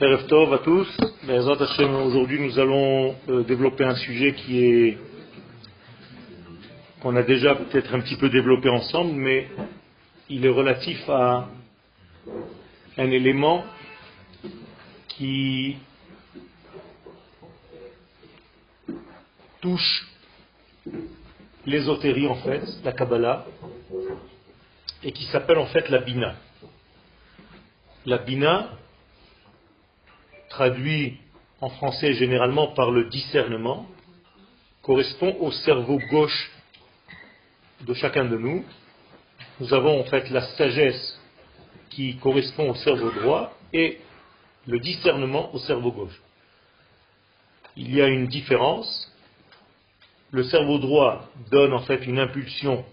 Tov à tous. Aujourd'hui, nous allons euh, développer un sujet qui est qu'on a déjà peut-être un petit peu développé ensemble, mais il est relatif à un élément qui touche l'ésotérie en fait, la Kabbalah, et qui s'appelle en fait la Bina. La Bina, traduit en français généralement par le discernement, correspond au cerveau gauche de chacun de nous. Nous avons en fait la sagesse qui correspond au cerveau droit et le discernement au cerveau gauche. Il y a une différence. Le cerveau droit donne en fait une impulsion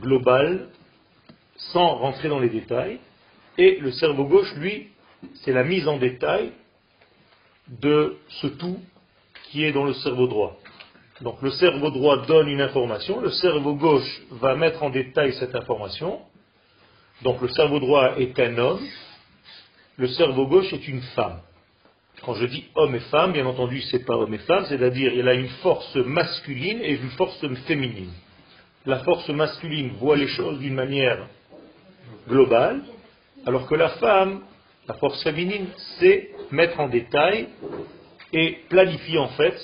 globale sans rentrer dans les détails et le cerveau gauche, lui, c'est la mise en détail de ce tout qui est dans le cerveau droit. Donc le cerveau droit donne une information, le cerveau gauche va mettre en détail cette information. Donc le cerveau droit est un homme, le cerveau gauche est une femme. Quand je dis homme et femme, bien entendu, c'est pas homme et femme, c'est-à-dire il a une force masculine et une force féminine. La force masculine voit les choses d'une manière globale, alors que la femme, la force féminine, c'est mettre en détail et planifier en fait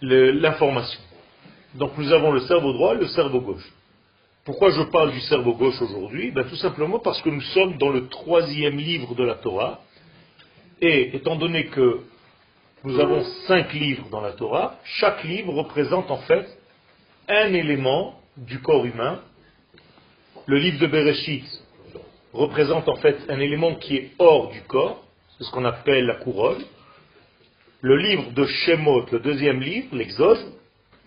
l'information. Donc nous avons le cerveau droit et le cerveau gauche. Pourquoi je parle du cerveau gauche aujourd'hui? Ben, Tout simplement parce que nous sommes dans le troisième livre de la Torah. Et étant donné que nous avons cinq livres dans la Torah, chaque livre représente en fait un élément du corps humain le livre de Bereshit représente en fait un élément qui est hors du corps, c'est ce qu'on appelle la couronne. Le livre de Shemot, le deuxième livre, l'Exode,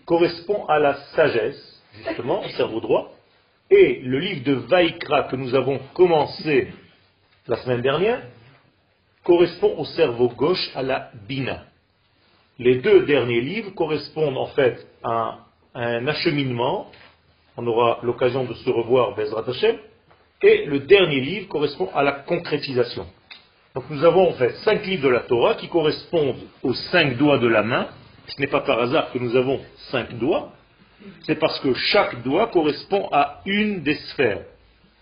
correspond à la sagesse, justement, au cerveau droit. Et le livre de Vaikra que nous avons commencé la semaine dernière correspond au cerveau gauche, à la Bina. Les deux derniers livres correspondent en fait à un acheminement on aura l'occasion de se revoir Bezrat Hashem. Et le dernier livre correspond à la concrétisation. Donc nous avons en fait cinq livres de la Torah qui correspondent aux cinq doigts de la main. Ce n'est pas par hasard que nous avons cinq doigts. C'est parce que chaque doigt correspond à une des sphères.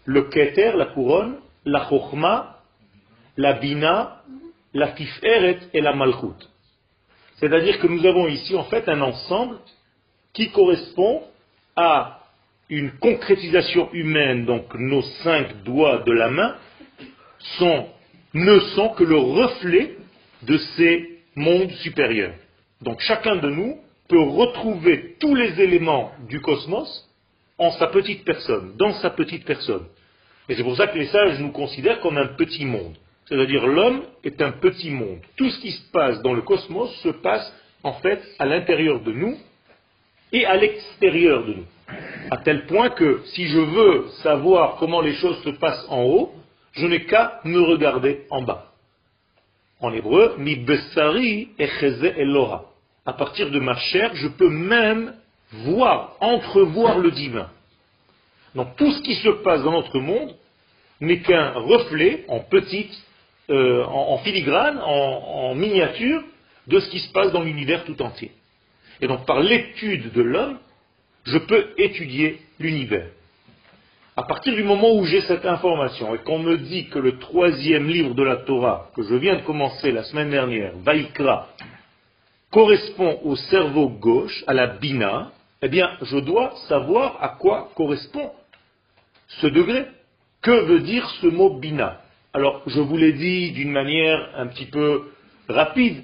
Le Keter, la couronne, la Chochma, la Bina, la Tiferet et la Malchut. C'est-à-dire que nous avons ici en fait un ensemble qui correspond à une concrétisation humaine, donc nos cinq doigts de la main, ne sont que le reflet de ces mondes supérieurs. Donc chacun de nous peut retrouver tous les éléments du cosmos en sa petite personne, dans sa petite personne. Et c'est pour ça que les sages nous considèrent comme un petit monde. C'est-à-dire l'homme est un petit monde. Tout ce qui se passe dans le cosmos se passe en fait à l'intérieur de nous et à l'extérieur de nous. À tel point que si je veux savoir comment les choses se passent en haut, je n'ai qu'à me regarder en bas. En hébreu, mi besari eloha. À partir de ma chair, je peux même voir, entrevoir le divin. Donc tout ce qui se passe dans notre monde n'est qu'un reflet en petite, euh, en, filigrane, en miniature, de ce qui se passe dans l'univers tout entier. Et donc par l'étude de l'homme, je peux étudier l'univers. À partir du moment où j'ai cette information et qu'on me dit que le troisième livre de la Torah, que je viens de commencer la semaine dernière, Vaikra, correspond au cerveau gauche, à la Bina, eh bien, je dois savoir à quoi correspond ce degré. Que veut dire ce mot Bina? Alors, je vous l'ai dit d'une manière un petit peu rapide,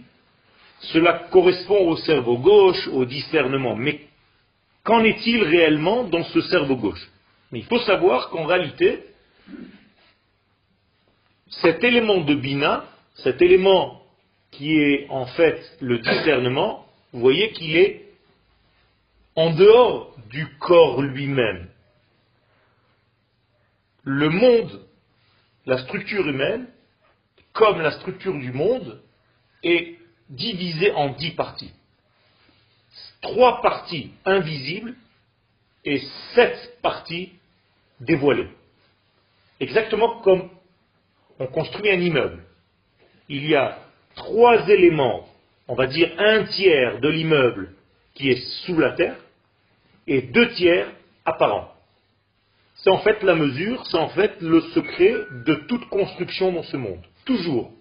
cela correspond au cerveau gauche, au discernement. Mais Qu'en est-il réellement dans ce cerveau gauche? Il faut savoir qu'en réalité, cet élément de Bina, cet élément qui est en fait le discernement, vous voyez qu'il est en dehors du corps lui-même. Le monde, la structure humaine, comme la structure du monde, est divisée en dix parties trois parties invisibles et sept parties dévoilées. Exactement comme on construit un immeuble. Il y a trois éléments, on va dire un tiers de l'immeuble qui est sous la terre et deux tiers apparents. C'est en fait la mesure, c'est en fait le secret de toute construction dans ce monde. Toujours.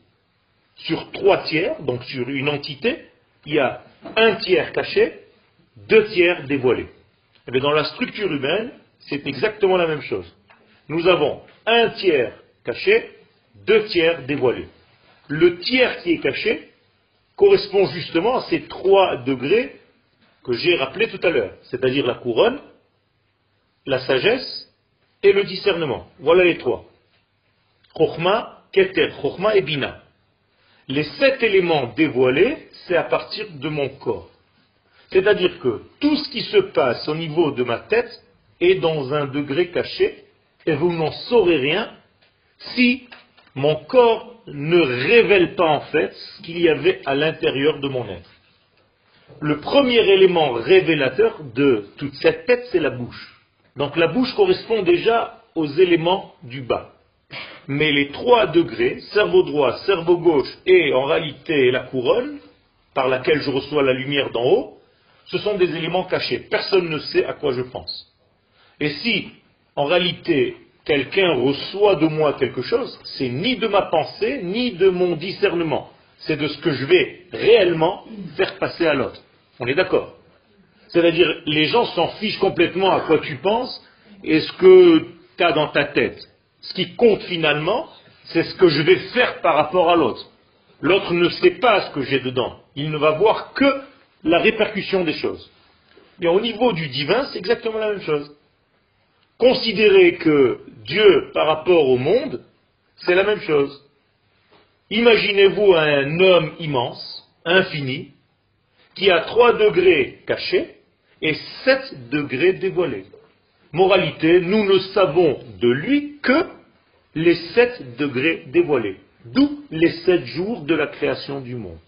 Sur trois tiers, donc sur une entité, il y a un tiers caché, deux tiers dévoilés. Et eh dans la structure humaine, c'est exactement la même chose. Nous avons un tiers caché, deux tiers dévoilés. Le tiers qui est caché correspond justement à ces trois degrés que j'ai rappelés tout à l'heure, c'est-à-dire la couronne, la sagesse et le discernement. Voilà les trois. Chokhma, Keter, Chokhma et Bina. Les sept éléments dévoilés, c'est à partir de mon corps. C'est-à-dire que tout ce qui se passe au niveau de ma tête est dans un degré caché et vous n'en saurez rien si mon corps ne révèle pas en fait ce qu'il y avait à l'intérieur de mon être. Le premier élément révélateur de toute cette tête, c'est la bouche. Donc la bouche correspond déjà aux éléments du bas. Mais les trois degrés, cerveau droit, cerveau gauche et en réalité la couronne, par laquelle je reçois la lumière d'en haut, ce sont des éléments cachés. Personne ne sait à quoi je pense. Et si, en réalité, quelqu'un reçoit de moi quelque chose, c'est ni de ma pensée, ni de mon discernement. C'est de ce que je vais réellement faire passer à l'autre. On est d'accord? C'est-à-dire, les gens s'en fichent complètement à quoi tu penses et ce que tu as dans ta tête. Ce qui compte finalement, c'est ce que je vais faire par rapport à l'autre. L'autre ne sait pas ce que j'ai dedans. Il ne va voir que la répercussion des choses. Au niveau du divin, c'est exactement la même chose. Considérez que Dieu, par rapport au monde, c'est la même chose. Imaginez-vous un homme immense, infini, qui a trois degrés cachés et sept degrés dévoilés. Moralité, nous ne savons de lui que les sept degrés dévoilés, d'où les sept jours de la création du monde.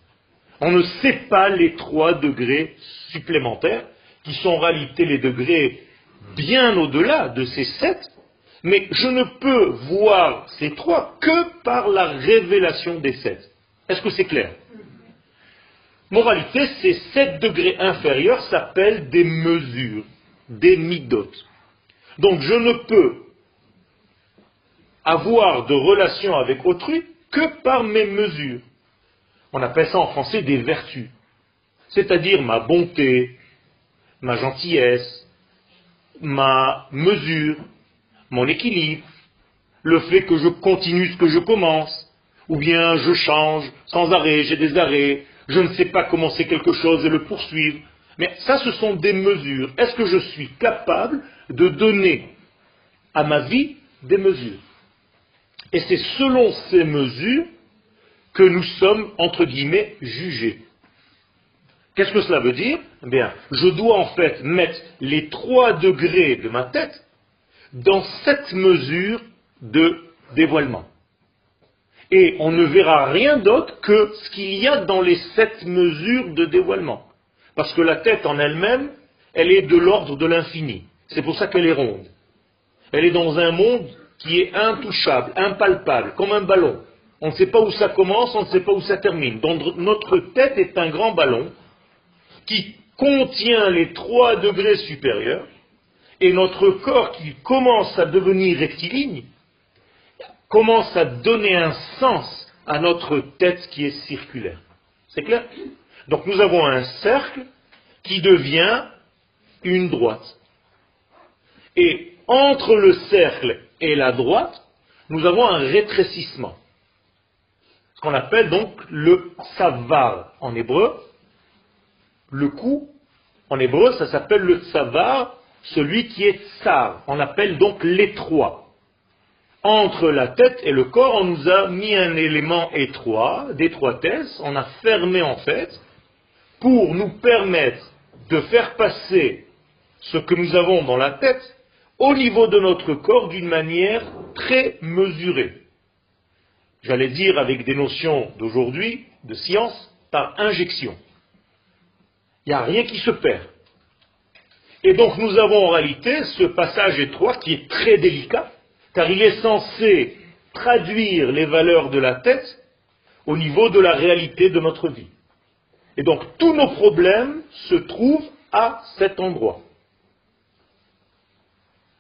On ne sait pas les trois degrés supplémentaires, qui sont en réalité les degrés bien au-delà de ces sept, mais je ne peux voir ces trois que par la révélation des sept. Est-ce que c'est clair? Moralité, ces sept degrés inférieurs s'appellent des mesures, des midotes. Donc je ne peux avoir de relation avec autrui que par mes mesures. On appelle ça en français des vertus. C'est-à-dire ma bonté, ma gentillesse, ma mesure, mon équilibre, le fait que je continue ce que je commence, ou bien je change sans arrêt, j'ai des arrêts, je ne sais pas commencer quelque chose et le poursuivre. Mais ça, ce sont des mesures. Est-ce que je suis capable de donner à ma vie des mesures? Et c'est selon ces mesures que nous sommes, entre guillemets, jugés. Qu'est-ce que cela veut dire? Eh Bien, je dois en fait mettre les trois degrés de ma tête dans cette mesure de dévoilement. Et on ne verra rien d'autre que ce qu'il y a dans les sept mesures de dévoilement. Parce que la tête en elle-même, elle est de l'ordre de l'infini. C'est pour ça qu'elle est ronde. Elle est dans un monde qui est intouchable, impalpable, comme un ballon. On ne sait pas où ça commence, on ne sait pas où ça termine. Donc notre tête est un grand ballon qui contient les trois degrés supérieurs, et notre corps qui commence à devenir rectiligne, commence à donner un sens à notre tête qui est circulaire. C'est clair? Donc nous avons un cercle qui devient une droite. Et entre le cercle et la droite, nous avons un rétrécissement. Ce qu'on appelle donc le savar en hébreu, le cou, en hébreu, ça s'appelle le tsavar, celui qui est tsar. On appelle donc l'étroit. Entre la tête et le corps, on nous a mis un élément étroit, d'étroitesse, on a fermé en fait, pour nous permettre de faire passer ce que nous avons dans la tête au niveau de notre corps d'une manière très mesurée. J'allais dire avec des notions d'aujourd'hui, de science, par injection. Il n'y a rien qui se perd. Et donc nous avons en réalité ce passage étroit qui est très délicat, car il est censé traduire les valeurs de la tête au niveau de la réalité de notre vie. Et donc tous nos problèmes se trouvent à cet endroit.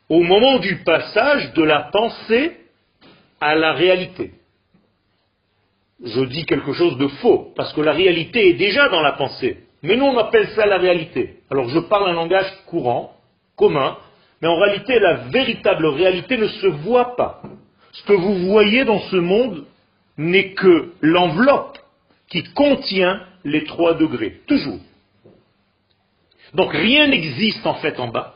Au moment du passage de la pensée à la réalité. Je dis quelque chose de faux, parce que la réalité est déjà dans la pensée. Mais nous, on appelle ça la réalité. Alors je parle un langage courant, commun, mais en réalité, la véritable réalité ne se voit pas. Ce que vous voyez dans ce monde n'est que l'enveloppe qui contient les trois degrés, toujours. Donc rien n'existe en fait en bas.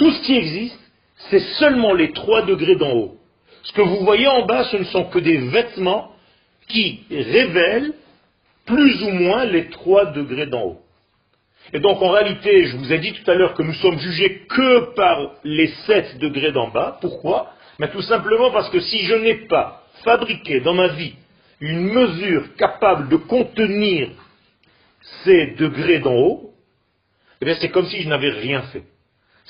Tout ce qui existe, c'est seulement les trois degrés d'en haut. Ce que vous voyez en bas, ce ne sont que des vêtements qui révèlent plus ou moins les trois degrés d'en haut. Et donc en réalité, je vous ai dit tout à l'heure que nous sommes jugés que par les sept degrés d'en bas. Pourquoi? Tout simplement parce que si je n'ai pas fabriqué dans ma vie une mesure capable de contenir ces degrés d'en haut, eh c'est comme si je n'avais rien fait.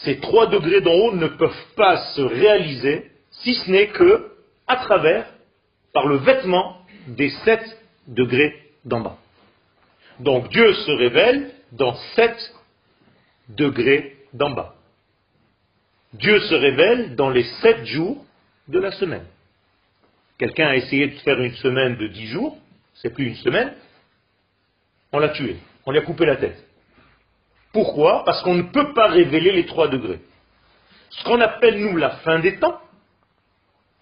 Ces trois degrés d'en haut ne peuvent pas se réaliser si ce n'est que à travers, par le vêtement des sept degrés d'en bas. Donc Dieu se révèle dans sept degrés d'en bas. Dieu se révèle dans les sept jours de la semaine. Quelqu'un a essayé de faire une semaine de dix jours, c'est plus une semaine, on l'a tué, on lui a coupé la tête. Pourquoi Parce qu'on ne peut pas révéler les trois degrés. Ce qu'on appelle, nous, la fin des temps,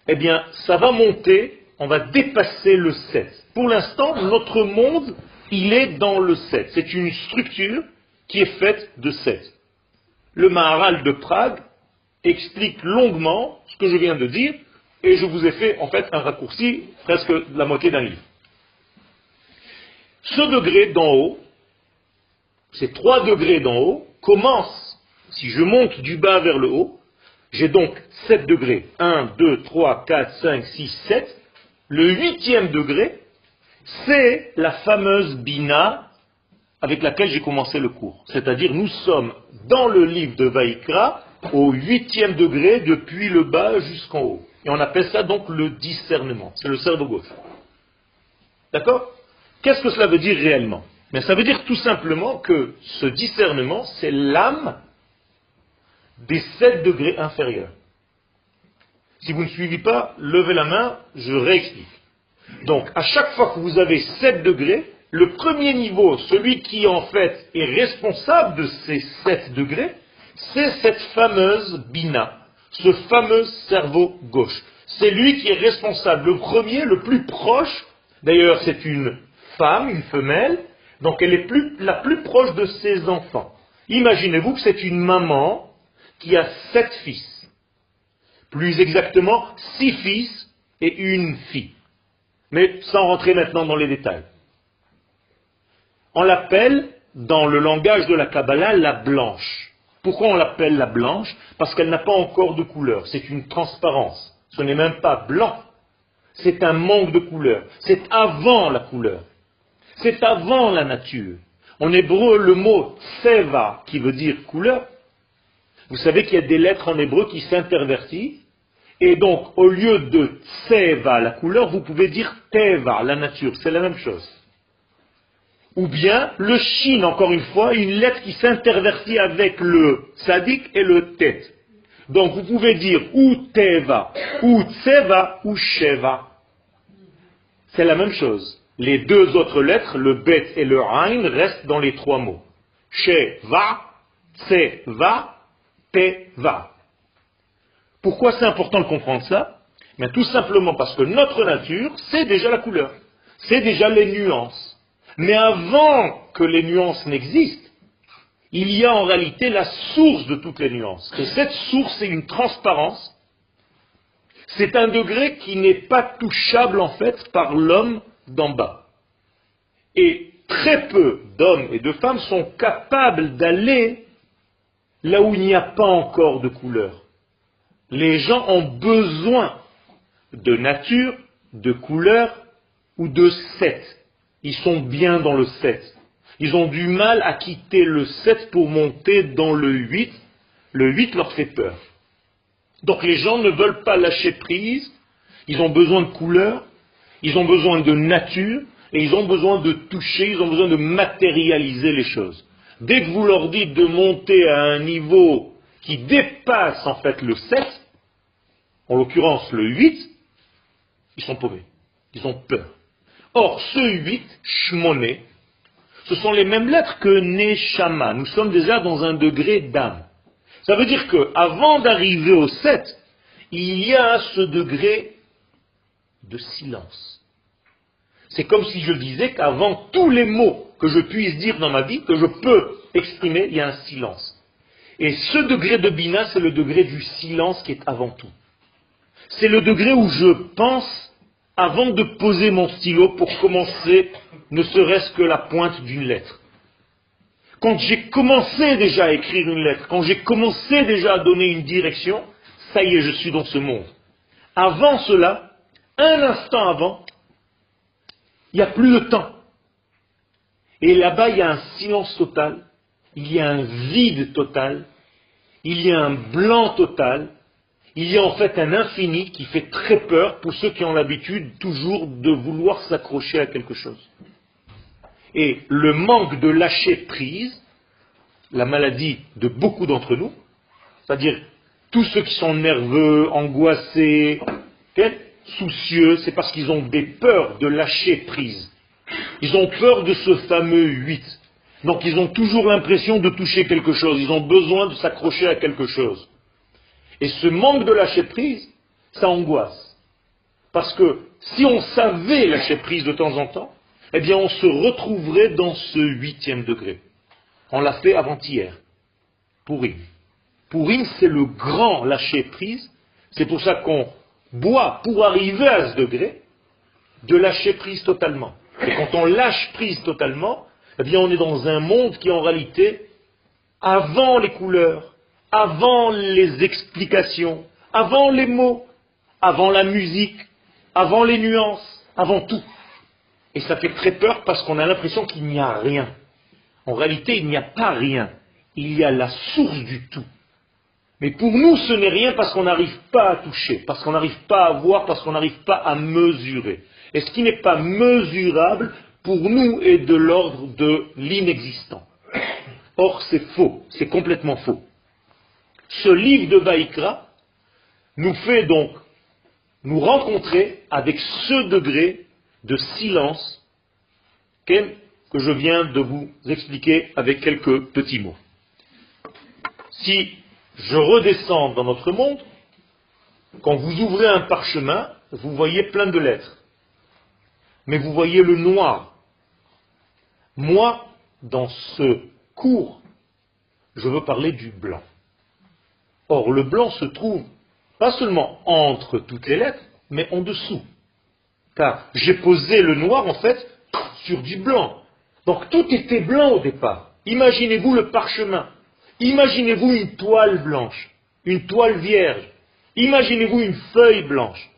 eh bien, ça va monter, on va dépasser le 7. Pour l'instant, notre monde, il est dans le 7. C'est une structure qui est faite de 7. Le Maharal de Prague explique longuement ce que je viens de dire, et je vous ai fait en fait un raccourci, presque la moitié d'un livre. Ce degré d'en haut, ces trois degrés d'en haut, commencent, si je monte du bas vers le haut, j'ai donc 7 degrés, 1, 2, 3, 4, 5, 6, 7. Le huitième degré, c'est la fameuse Bina avec laquelle j'ai commencé le cours. C'est-à-dire, nous sommes dans le livre de Vaikra au huitième degré depuis le bas jusqu'en haut. Et on appelle ça donc le discernement. C'est le cerveau gauche. D'accord? Qu'est-ce que cela veut dire réellement? Mais ça veut dire tout simplement que ce discernement, c'est l'âme des sept degrés inférieurs. Si vous ne suivez pas, levez la main, je réexplique. Donc, à chaque fois que vous avez 7 degrés, le premier niveau, celui qui en fait est responsable de ces 7 degrés, c'est cette fameuse bina, ce fameux cerveau gauche. C'est lui qui est responsable, le premier, le plus proche. D'ailleurs, c'est une femme, une femelle, donc elle est la plus proche de ses enfants. Imaginez-vous que c'est une maman qui a sept fils. Plus exactement, six fils et une fille. Mais sans rentrer maintenant dans les détails. On l'appelle, dans le langage de la Kabbalah, la blanche. Pourquoi on l'appelle la blanche? Parce qu'elle n'a pas encore de couleur. C'est une transparence. Ce n'est même pas blanc. C'est un manque de couleur. C'est avant la couleur. C'est avant la nature. En hébreu, le mot seva, qui veut dire couleur, vous savez qu'il y a des lettres en hébreu qui s'intervertissent, et donc au lieu de tseva, la couleur, vous pouvez dire teva, la nature, c'est la même chose. Ou bien le shin, encore une fois, une lettre qui s'intervertit avec le sadik et le tet. Donc vous pouvez dire ou teva, ou tseva, ou sheva. C'est la même chose. Les deux autres lettres, le bet et le ein, restent dans les trois mots. Sheva, tseva, va. Pourquoi c'est important de comprendre ça? Mais Tout simplement parce que notre nature, c'est déjà la couleur, c'est déjà les nuances. Mais avant que les nuances n'existent, il y a en réalité la source de toutes les nuances. Et cette source est une transparence. C'est un degré qui n'est pas touchable en fait par l'homme d'en bas. Et très peu d'hommes et de femmes sont capables d'aller là où il n'y a pas encore de couleur. Les gens ont besoin de nature, de couleur ou de 7. Ils sont bien dans le 7. Ils ont du mal à quitter le 7 pour monter dans le 8. Le 8 leur fait peur. Donc les gens ne veulent pas lâcher prise, Ils ont besoin de couleurs, ils ont besoin de nature, et ils ont besoin de toucher, ils ont besoin de matérialiser les choses. Dès que vous leur dites de monter à un niveau qui dépasse en fait le 7, en l'occurrence le 8, ils sont paumés. Ils ont peur. Or, ce 8, shmoné, ce sont les mêmes lettres que Neshama. Nous sommes déjà dans un degré d'âme. Ça veut dire qu'avant d'arriver au 7, il y a ce degré de silence. C'est comme si je disais qu'avant tous les mots que je puisse dire dans ma vie, que je peux exprimer, il y a un silence. Et ce degré de Bina, c'est le degré du silence qui est avant tout. C'est le degré où je pense avant de poser mon stylo pour commencer ne serait-ce que la pointe d'une lettre. Quand j'ai commencé déjà à écrire une lettre, quand j'ai commencé déjà à donner une direction, ça y est, je suis dans ce monde. Avant cela, un instant avant, il n'y a plus de temps. Et là-bas, il y a un silence total, il y a un vide total, il y a un blanc total, il y a en fait un infini qui fait très peur pour ceux qui ont l'habitude toujours de vouloir s'accrocher à quelque chose. Et le manque de lâcher prise, la maladie de beaucoup d'entre nous, c'est-à-dire tous ceux qui sont nerveux, angoissés, soucieux, c'est parce qu'ils ont des peurs de lâcher prise. Ils ont peur de ce fameux 8. Donc ils ont toujours l'impression de toucher quelque chose, ils ont besoin de s'accrocher à quelque chose. Et ce manque de lâcher prise, ça angoisse. Parce que si on savait lâcher prise de temps en temps, eh bien on se retrouverait dans ce huitième degré. On l'a fait avant-hier. Pourim. Pourim, c'est le grand lâcher prise. C'est pour ça qu'on boit pour arriver à ce degré de lâcher prise totalement. Et quand on lâche prise totalement, eh bien on est dans un monde qui en réalité, avant les couleurs, avant les explications, avant les mots, avant la musique, avant les nuances, avant tout. Et ça fait très peur parce qu'on a l'impression qu'il n'y a rien. En réalité, il n'y a pas rien. Il y a la source du tout. Mais pour nous, ce n'est rien parce qu'on n'arrive pas à toucher, parce qu'on n'arrive pas à voir, parce qu'on n'arrive pas à mesurer. Et ce qui n'est pas mesurable, pour nous, est de l'ordre de l'inexistant. Or, c'est faux, c'est complètement faux. Ce livre de Vaïkra nous fait donc nous rencontrer avec ce degré de silence que je viens de vous expliquer avec quelques petits mots. Si je redescends dans notre monde, quand vous ouvrez un parchemin, vous voyez plein de lettres. Mais vous voyez le noir. Moi, dans ce cours, je veux parler du blanc. Or, le blanc se trouve pas seulement entre toutes les lettres, mais en dessous. Car j'ai posé le noir, en fait, sur du blanc. Donc tout était blanc au départ. Imaginez-vous le parchemin. Imaginez-vous une toile blanche, une toile vierge. Imaginez-vous une feuille blanche.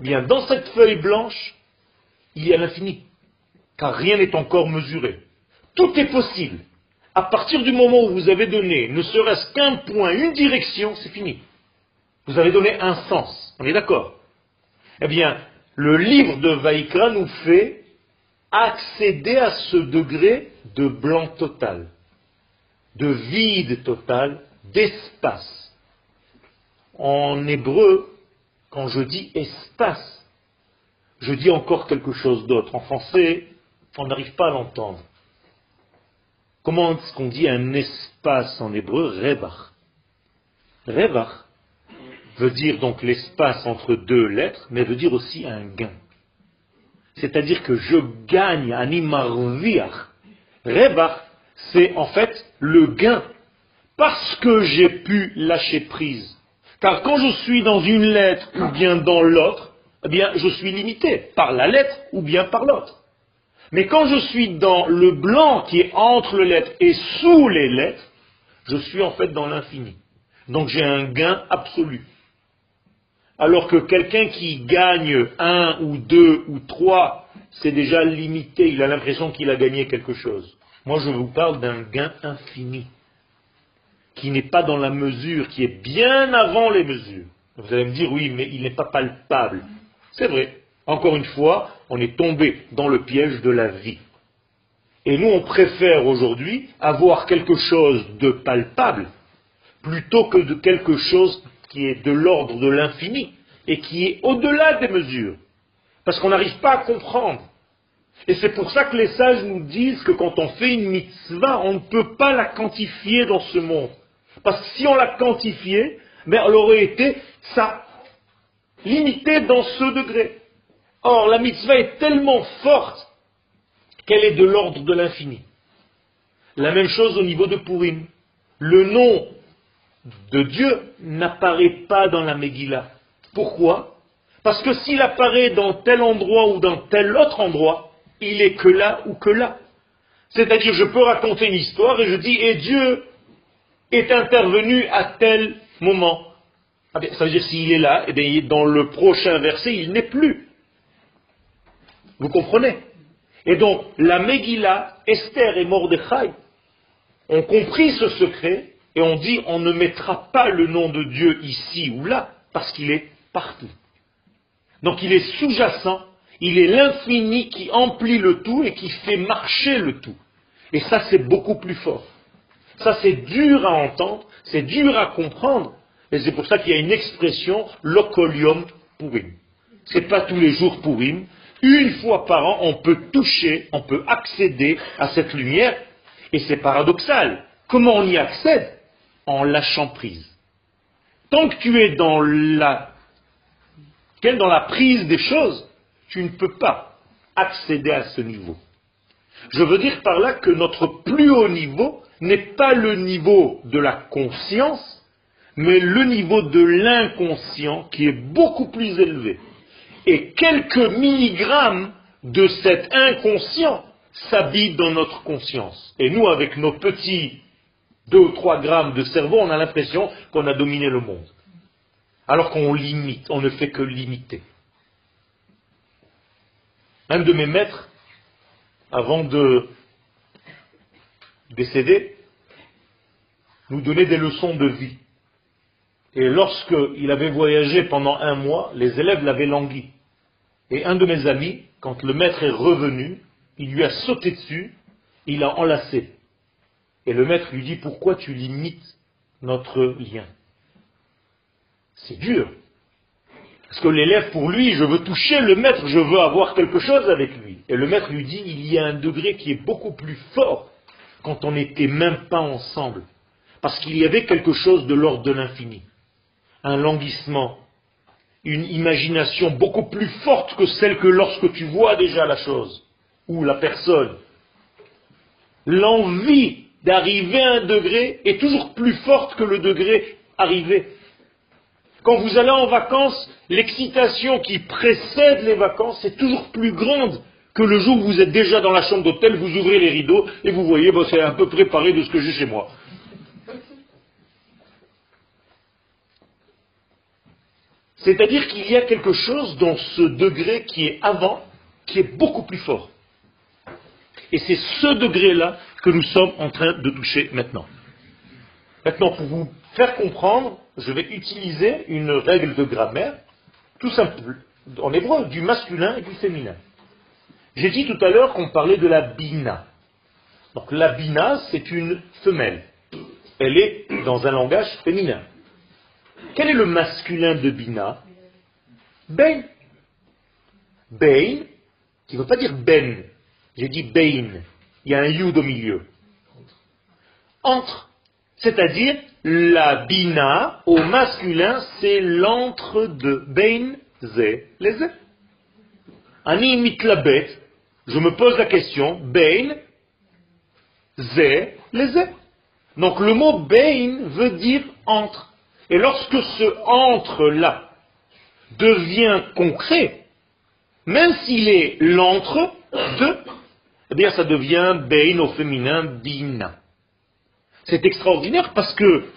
Bien, dans cette feuille blanche, il y a l'infini, car rien n'est encore mesuré. Tout est possible. À partir du moment où vous avez donné ne serait-ce qu'un point, une direction, c'est fini. Vous avez donné un sens. On est d'accord Eh bien, le livre de Vaïkra nous fait accéder à ce degré de blanc total, de vide total, d'espace. En hébreu, quand je dis espace, je dis encore quelque chose d'autre. En français, on n'arrive pas à l'entendre. Comment est-ce qu'on dit un espace en hébreu? Revach. Revach veut dire donc l'espace entre deux lettres, mais veut dire aussi un gain. C'est-à-dire que je gagne, un imarviach. Revach, c'est en fait le gain. Parce que j'ai pu lâcher prise. Car quand je suis dans une lettre ou bien dans l'autre, eh bien, je suis limité par la lettre ou bien par l'autre. Mais quand je suis dans le blanc qui est entre les lettres et sous les lettres, je suis en fait dans l'infini. Donc j'ai un gain absolu. Alors que quelqu'un qui gagne un ou deux ou trois, c'est déjà limité, il a l'impression qu'il a gagné quelque chose. Moi je vous parle d'un gain infini, qui n'est pas dans la mesure, qui est bien avant les mesures. Vous allez me dire, oui, mais il n'est pas palpable. C'est vrai. Encore une fois, on est tombé dans le piège de la vie. Et nous, on préfère aujourd'hui avoir quelque chose de palpable plutôt que de quelque chose qui est de l'ordre de l'infini et qui est au-delà des mesures. Parce qu'on n'arrive pas à comprendre. Et c'est pour ça que les sages nous disent que quand on fait une mitzvah, on ne peut pas la quantifier dans ce monde. Parce que si on la quantifiait, ben, elle aurait été ça, limitée dans ce degré. Or, la mitzvah est tellement forte qu'elle est de l'ordre de l'infini. La même chose au niveau de Purim. Le nom de Dieu n'apparaît pas dans la Megillah. Pourquoi? Parce que s'il apparaît dans tel endroit ou dans tel autre endroit, il est que là ou que là. C'est-à-dire, je peux raconter une histoire et je dis, et Dieu est intervenu à tel moment. Ah ça veut dire s'il est là, et eh bien, dans le prochain verset, il n'est plus. Vous comprenez? Et donc, la Megillah, Esther et Mordechai ont compris ce secret et on dit on ne mettra pas le nom de Dieu ici ou là parce qu'il est partout. Donc il est sous-jacent, il est l'infini qui emplit le tout et qui fait marcher le tout. Et ça c'est beaucoup plus fort. Ça c'est dur à entendre, c'est dur à comprendre, et c'est pour ça qu'il y a une expression locolium purim. C'est pas tous les jours purim, une fois par an, on peut toucher, on peut accéder à cette lumière, et c'est paradoxal. Comment on y accède? En lâchant prise. Tant que tu es dans la, dans la prise des choses, tu ne peux pas accéder à ce niveau. Je veux dire par là que notre plus haut niveau n'est pas le niveau de la conscience, mais le niveau de l'inconscient qui est beaucoup plus élevé et quelques milligrammes de cet inconscient s'habitent dans notre conscience. Et nous, avec nos petits 2 ou 3 grammes de cerveau, on a l'impression qu'on a dominé le monde. Alors qu'on limite, on ne fait que limiter. Un de mes maîtres, avant de décéder, nous donnait des leçons de vie. Et lorsqu'il avait voyagé pendant un mois, les élèves l'avaient langui. Et un de mes amis, quand le maître est revenu, il lui a sauté dessus, il l'a enlacé. Et le maître lui dit, pourquoi tu limites notre lien? C'est dur. Parce que l'élève, pour lui, je veux toucher le maître, je veux avoir quelque chose avec lui. Et le maître lui dit, il y a un degré qui est beaucoup plus fort quand on n'était même pas ensemble. Parce qu'il y avait quelque chose de l'ordre de l'infini. Un languissement, une imagination beaucoup plus forte que celle que lorsque tu vois déjà la chose ou la personne. L'envie d'arriver à un degré est toujours plus forte que le degré arrivé. Quand vous allez en vacances, l'excitation qui précède les vacances est toujours plus grande que le jour où vous êtes déjà dans la chambre d'hôtel, vous ouvrez les rideaux et vous voyez, c'est un peu préparé de ce que j'ai chez moi. C'est-à-dire qu'il y a quelque chose dans ce degré qui est avant, qui est beaucoup plus fort. Et c'est ce degré-là que nous sommes en train de toucher maintenant. Maintenant, pour vous faire comprendre, je vais utiliser une règle de grammaire, tout simple, en hébreu, du masculin et du féminin. J'ai dit tout à l'heure qu'on parlait de la bina. Donc la bina, c'est une femelle. Elle est dans un langage féminin. Quel est le masculin de Bina? Ben. Ben, qui ne veut pas dire Ben. J'ai dit Bain. Il y a un yud au milieu. Entre. C'est-à-dire, la Bina, au masculin, c'est l'entre-deux. Bain, ze, les. Ani mitlabet, je me pose la question, Bain, ze, les. Donc le mot Bain veut dire entre. Et lorsque ce entre-là devient concret, même s'il est l'entre de, eh bien ça devient bein au féminin bina. C'est extraordinaire parce que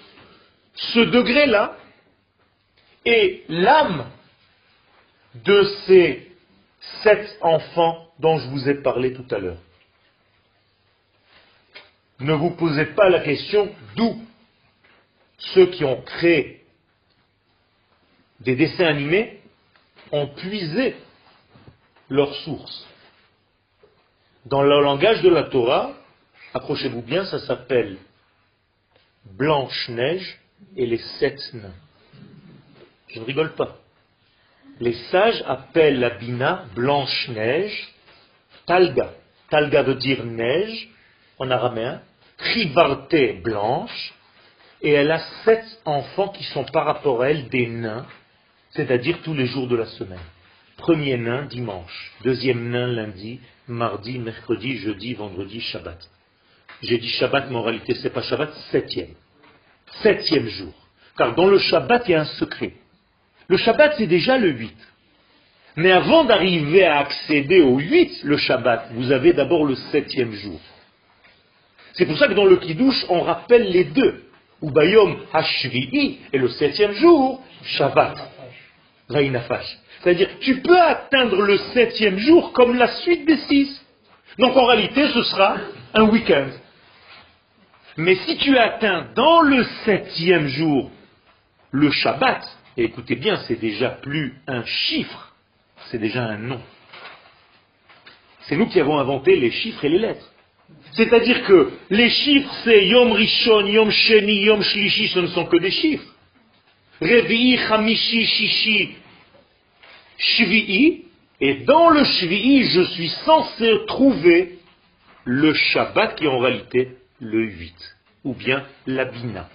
ce degré-là est l'âme de ces sept enfants dont je vous ai parlé tout à l'heure. Ne vous posez pas la question d'où ceux qui ont créé des dessins animés ont puisé leur source. Dans le langage de la Torah, accrochez-vous bien, ça s'appelle Blanche-Neige et les sept nains. Je ne rigole pas. Les sages appellent la Bina Blanche-Neige, Talga. Talga veut dire neige en araméen, Trivarte blanche, et elle a sept enfants qui sont par rapport à elle des nains, c'est-à-dire tous les jours de la semaine. Premier nain, dimanche. Deuxième nain, lundi. Mardi, mercredi, jeudi, vendredi, Shabbat. J'ai dit Shabbat, mais en réalité, ce n'est pas Shabbat, septième. Septième jour. Car dans le Shabbat, il y a un secret. Le Shabbat, c'est déjà le 8. Mais avant d'arriver à accéder au 8, le Shabbat, vous avez d'abord le septième jour. C'est pour ça que dans le Kiddush, on rappelle les deux. Ubayom Hashvi'i et le septième jour, Shabbat. C'est-à-dire, tu peux atteindre le septième jour comme la suite des six. Donc en réalité, ce sera un week-end. Mais si tu atteins dans le septième jour le Shabbat, et écoutez bien, c'est déjà plus un chiffre, c'est déjà un nom. C'est nous qui avons inventé les chiffres et les lettres. C'est-à-dire que les chiffres, c'est Yom Rishon, Yom Sheni, Yom Shlishi, ce ne sont que des chiffres. Revi'i, Chamishi, Shishi, Shvi'i, et dans le Shvi'i, je suis censé trouver le Shabbat qui est en réalité le 8, ou bien la Bina.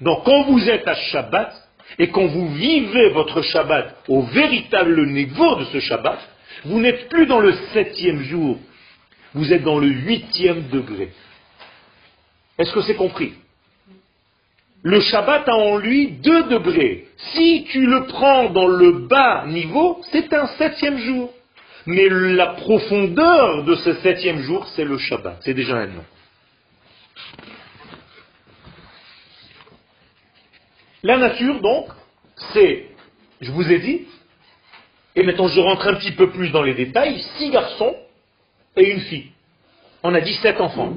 Donc quand vous êtes à Shabbat, et quand vous vivez votre Shabbat au véritable niveau de ce Shabbat, vous n'êtes plus dans le septième jour, vous êtes dans le huitième degré. Est-ce que c'est compris? Le Shabbat a en lui deux degrés. Si tu le prends dans le bas niveau, c'est un septième jour. Mais la profondeur de ce septième jour, c'est le Shabbat. C'est déjà un nom. La nature, donc, c'est, je vous ai dit, et maintenant je rentre un petit peu plus dans les détails, six garçons et une fille. On a 17 enfants.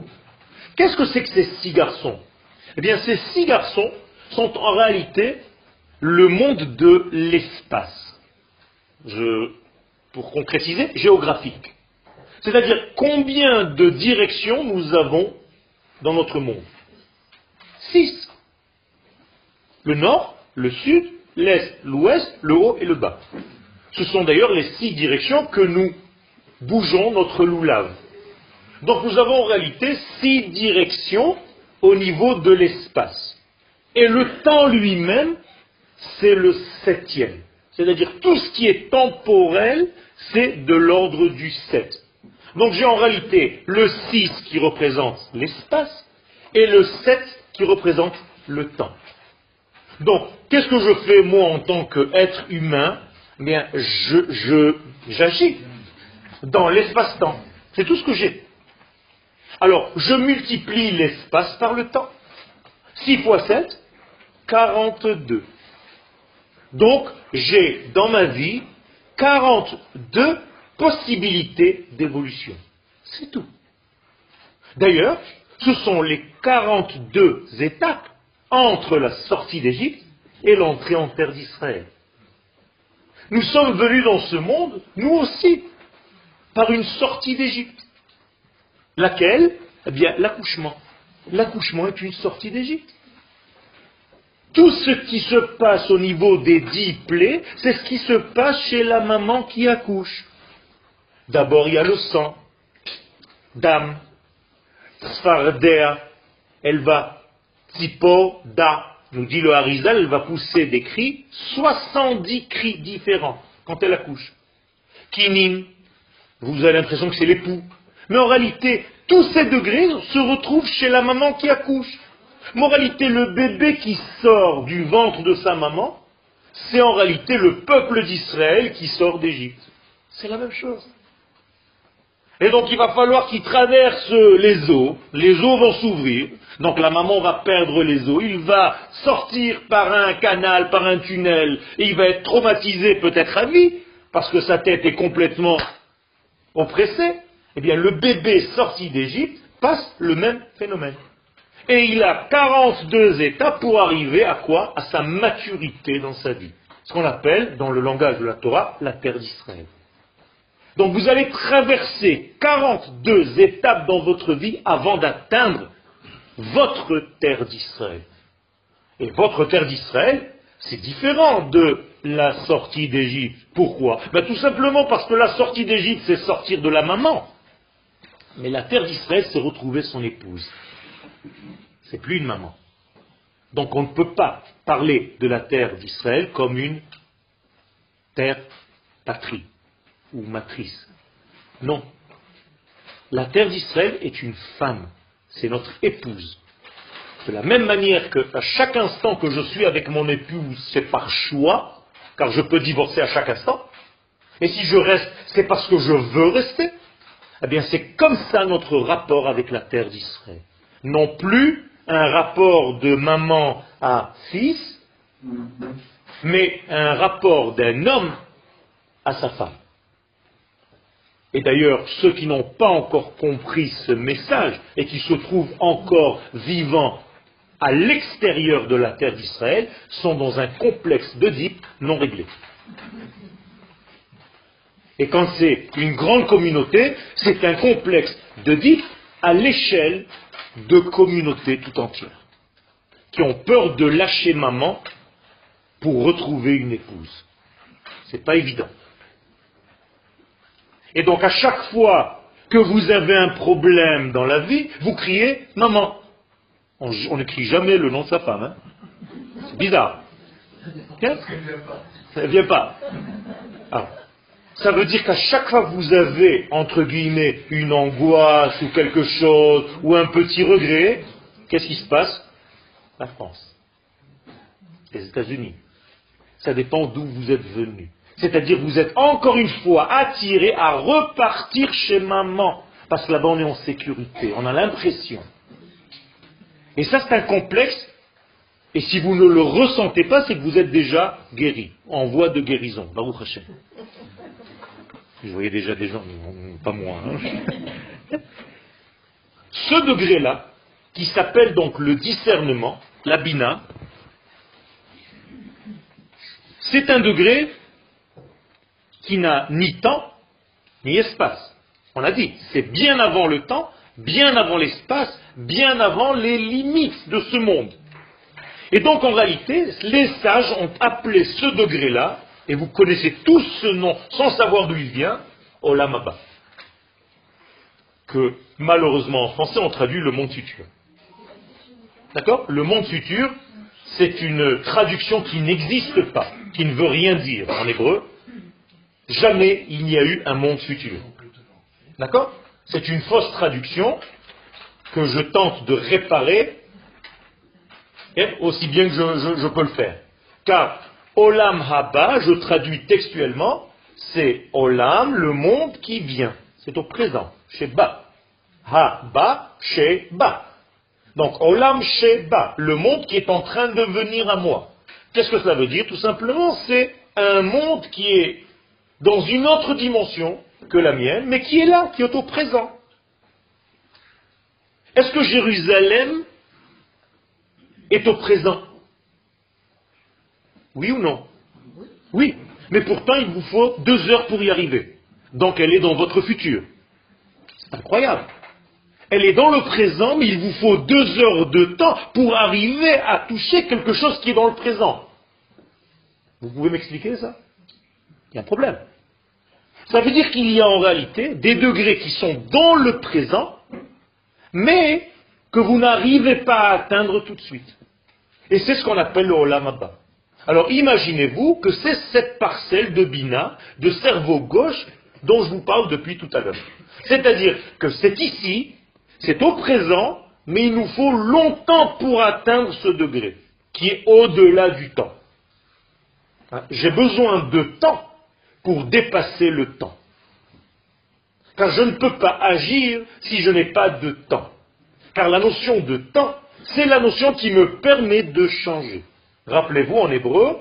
Qu'est-ce que c'est que ces six garçons? Eh bien, ces six garçons sont en réalité le monde de l'espace. Pour concrétiser, géographique. C'est-à-dire combien de directions nous avons dans notre monde? Six. Le nord, le sud, l'est, l'ouest, le haut et le bas. Ce sont d'ailleurs les six directions que nous bougeons notre loulave. Donc nous avons en réalité six directions au niveau de l'espace. Et le temps lui-même, c'est le septième. C'est-à-dire tout ce qui est temporel, c'est de l'ordre du sept. Donc j'ai en réalité le 6 qui représente l'espace et le 7 qui représente le temps. Donc, qu'est-ce que je fais moi en tant qu'être humain? Eh Bien, je, j'agis dans l'espace-temps. C'est tout ce que j'ai. Alors, je multiplie l'espace par le temps. 6 fois 7, 42. Donc, j'ai dans ma vie 42 possibilités d'évolution. C'est tout. D'ailleurs, ce sont les 42 étapes entre la sortie d'Égypte et l'entrée en terre d'Israël. Nous sommes venus dans ce monde, nous aussi, par une sortie d'Égypte. Laquelle? Eh bien, l'accouchement. L'accouchement est une sortie d'Égypte. Tout ce qui se passe au niveau des dix plaies, c'est ce qui se passe chez la maman qui accouche. D'abord, il y a le sang, dame, sfardea, elle va Tipo da, nous dit le Harizal, elle va pousser des cris, 70 cris différents quand elle accouche. Kinim, vous avez l'impression que c'est l'époux. Mais en réalité, tous ces degrés se retrouvent chez la maman qui accouche. Moralité, le bébé qui sort du ventre de sa maman, c'est en réalité le peuple d'Israël qui sort d'Égypte. C'est la même chose. Et donc il va falloir qu'il traverse les eaux, les eaux vont s'ouvrir, donc la maman va perdre les eaux, il va sortir par un canal, par un tunnel, et il va être traumatisé peut-être à vie, parce que sa tête est complètement oppressée. Eh bien le bébé sorti d'Égypte passe le même phénomène. Et il a 42 étapes pour arriver à quoi? À sa maturité dans sa vie. ce qu'on appelle, dans le langage de la Torah, la terre d'Israël. Donc vous allez traverser 42 étapes dans votre vie avant d'atteindre votre terre d'Israël. Et votre terre d'Israël, c'est différent de la sortie d'Égypte. Pourquoi? Ben, Tout simplement parce que la sortie d'Égypte, c'est sortir de la maman. Mais la terre d'Israël, c'est retrouver son épouse. C'est plus une maman. Donc on ne peut pas parler de la terre d'Israël comme une terre patrie ou matrice. Non. La terre d'Israël est une femme. C'est notre épouse. De la même manière que à chaque instant que je suis avec mon épouse, c'est par choix, car je peux divorcer à chaque instant. Et si je reste, c'est parce que je veux rester. Eh bien, c'est comme ça notre rapport avec la terre d'Israël. Non plus un rapport de maman à fils, mais un rapport d'un homme à sa femme. Et d'ailleurs, ceux qui n'ont pas encore compris ce message et qui se trouvent encore vivants à l'extérieur de la terre d'Israël sont dans un complexe d'Oedipe non réglé. Et quand c'est une grande communauté, c'est un complexe d'Oedipe à l'échelle de communautés tout entières, qui ont peur de lâcher maman pour retrouver une épouse. C'est pas évident. Et donc à chaque fois que vous avez un problème dans la vie, vous criez maman. On ne crie jamais le nom de sa femme. Hein. C'est bizarre. Ça ne vient pas. Ah. Ça veut dire qu'à chaque fois que vous avez, entre guillemets, une angoisse ou quelque chose, ou un petit regret, qu'est-ce qui se passe? La France. Les États-Unis. Ça dépend d'où vous êtes venu. C'est-à-dire vous êtes encore une fois attiré à repartir chez maman. Parce que là-bas on est en sécurité. On a l'impression. Et ça c'est un complexe. Et si vous ne le ressentez pas, c'est que vous êtes déjà guéri, en voie de guérison. Baruch Hashem. Je voyais déjà des gens, pas moi. Hein. Ce degré-là, qui s'appelle donc le discernement, la bina, c'est un degré qui n'a ni temps ni espace. On a dit, c'est bien avant le temps, bien avant l'espace, bien avant les limites de ce monde. Et donc en réalité, les sages ont appelé ce degré-là, et vous connaissez tous ce nom sans savoir d'où il vient, Olamaba. Que malheureusement en français on traduit le monde futur. D'accord? Le monde futur, c'est une traduction qui n'existe pas, qui ne veut rien dire en hébreu, Jamais il n'y a eu un monde futur. D'accord? C'est une fausse traduction que je tente de réparer aussi bien que je, peux le faire. Car Olam Haba, je traduis textuellement, c'est Olam, le monde qui vient. C'est au présent, chez Ba. Ha-Ba, chez Ba. Donc Olam chez Ba, le monde qui est en train de venir à moi. Qu'est-ce que cela veut dire? Tout simplement, c'est un monde qui est dans une autre dimension que la mienne, mais qui est là, qui est au présent. Est-ce que Jérusalem est au présent? Oui ou non? Oui. Mais pourtant, il vous faut deux heures pour y arriver. Donc elle est dans votre futur. C'est incroyable. Elle est dans le présent, mais il vous faut deux heures de temps pour arriver à toucher quelque chose qui est dans le présent. Vous pouvez m'expliquer ça? Il y a un problème. Ça veut dire qu'il y a en réalité des degrés qui sont dans le présent, mais que vous n'arrivez pas à atteindre tout de suite. Et c'est ce qu'on appelle le Olam Abba. Alors imaginez-vous que c'est cette parcelle de Bina, de cerveau gauche, dont je vous parle depuis tout à l'heure. C'est-à-dire que c'est ici, c'est au présent, mais il nous faut longtemps pour atteindre ce degré, qui est au-delà du temps. Hein, j'ai besoin de temps pour dépasser le temps. Car je ne peux pas agir si je n'ai pas de temps. Car la notion de temps, c'est la notion qui me permet de changer. Rappelez-vous, en hébreu,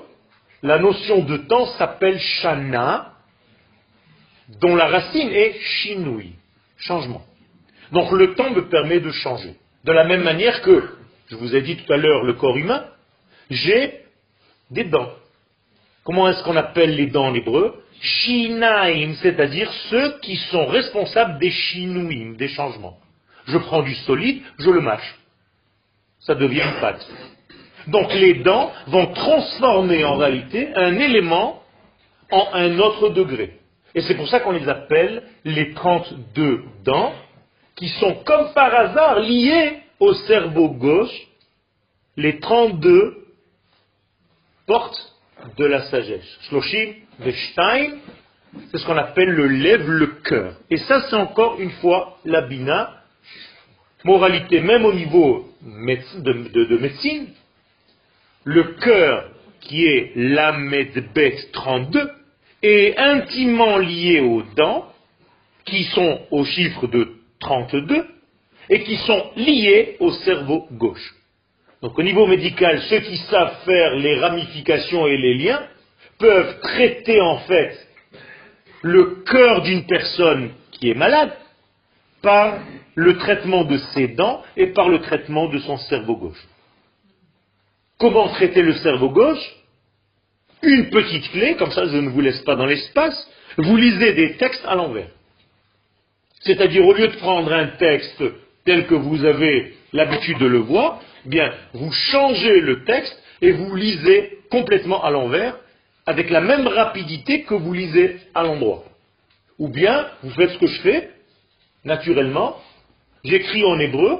la notion de temps s'appelle shana, dont la racine est shinui, changement. Donc le temps me permet de changer. De la même manière que, je vous ai dit tout à l'heure, le corps humain, j'ai des dents. Comment est-ce qu'on appelle les dents en hébreu? Shinaim, c'est-à-dire ceux qui sont responsables des shinouim, des changements. Je prends du solide, je le mâche. Ça devient une pâte. Donc les dents vont transformer en réalité un élément en un autre degré. Et c'est pour ça qu'on les appelle les 32 dents, qui sont comme par hasard liées au cerveau gauche, les 32 portes de la sagesse. Veshtaim, c'est ce qu'on appelle le lève, le cœur. Et ça, c'est encore une fois la bina. Moralité, même au niveau de, médecine, le cœur qui est l'Amedbet 32 est intimement lié aux dents qui sont au chiffre de 32 et qui sont liés au cerveau gauche. Donc au niveau médical, ceux qui savent faire les ramifications et les liens peuvent traiter en fait le cœur d'une personne qui est malade par le traitement de ses dents et par le traitement de son cerveau gauche. Comment traiter le cerveau gauche? Une petite clé, comme ça je ne vous laisse pas dans l'espace, vous lisez des textes à l'envers. C'est-à-dire au lieu de prendre un texte tel que vous avez l'habitude de le voir, bien, vous changez le texte et vous lisez complètement à l'envers avec la même rapidité que vous lisez à l'endroit. Ou bien, vous faites ce que je fais, naturellement, j'écris en hébreu,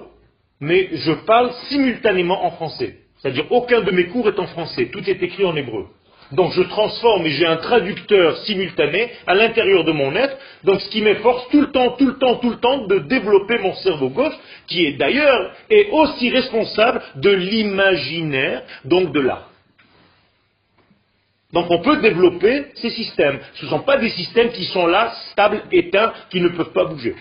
mais je parle simultanément en français. C'est-à-dire aucun de mes cours est en français, tout est écrit en hébreu. Donc je transforme et j'ai un traducteur simultané à l'intérieur de mon être, donc ce qui m'efforce tout le temps, tout le temps, tout le temps de développer mon cerveau gauche, qui est d'ailleurs est aussi responsable de l'imaginaire, donc de l'art. Donc on peut développer ces systèmes. Ce ne sont pas des systèmes qui sont là, stables, éteints, qui ne peuvent pas bouger.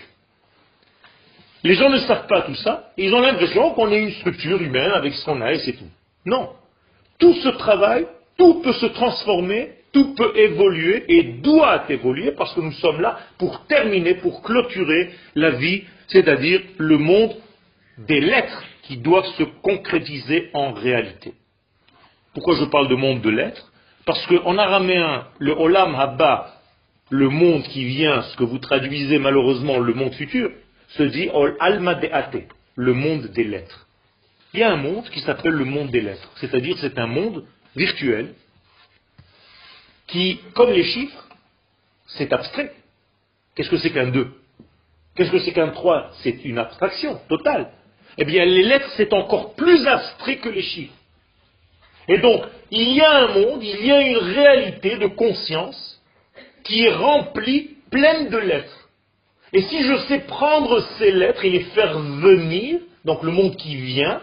Les gens ne savent pas tout ça, ils ont l'impression qu'on est une structure humaine avec ce qu'on a et c'est tout. Non. Tout ce travail, tout peut se transformer, tout peut évoluer et doit évoluer parce que nous sommes là pour terminer, pour clôturer la vie, c'est-à-dire le monde des lettres qui doivent se concrétiser en réalité. Pourquoi je parle de monde de lettres? Parce qu'en araméen, le Olam Haba, le monde qui vient, ce que vous traduisez malheureusement le monde futur, se dit Ol Alma Deate, le monde des lettres. Il y a un monde qui s'appelle le monde des lettres, c'est-à-dire c'est un monde virtuel qui, comme les chiffres, c'est abstrait. Qu'est-ce que c'est qu'un 2 Qu'est-ce que c'est qu'un 3 C'est une abstraction totale. Eh bien, les lettres, c'est encore plus abstrait que les chiffres. Et donc, il y a un monde, il y a une réalité de conscience qui est remplie, pleine de lettres. Et si je sais prendre ces lettres et les faire venir, donc le monde qui vient,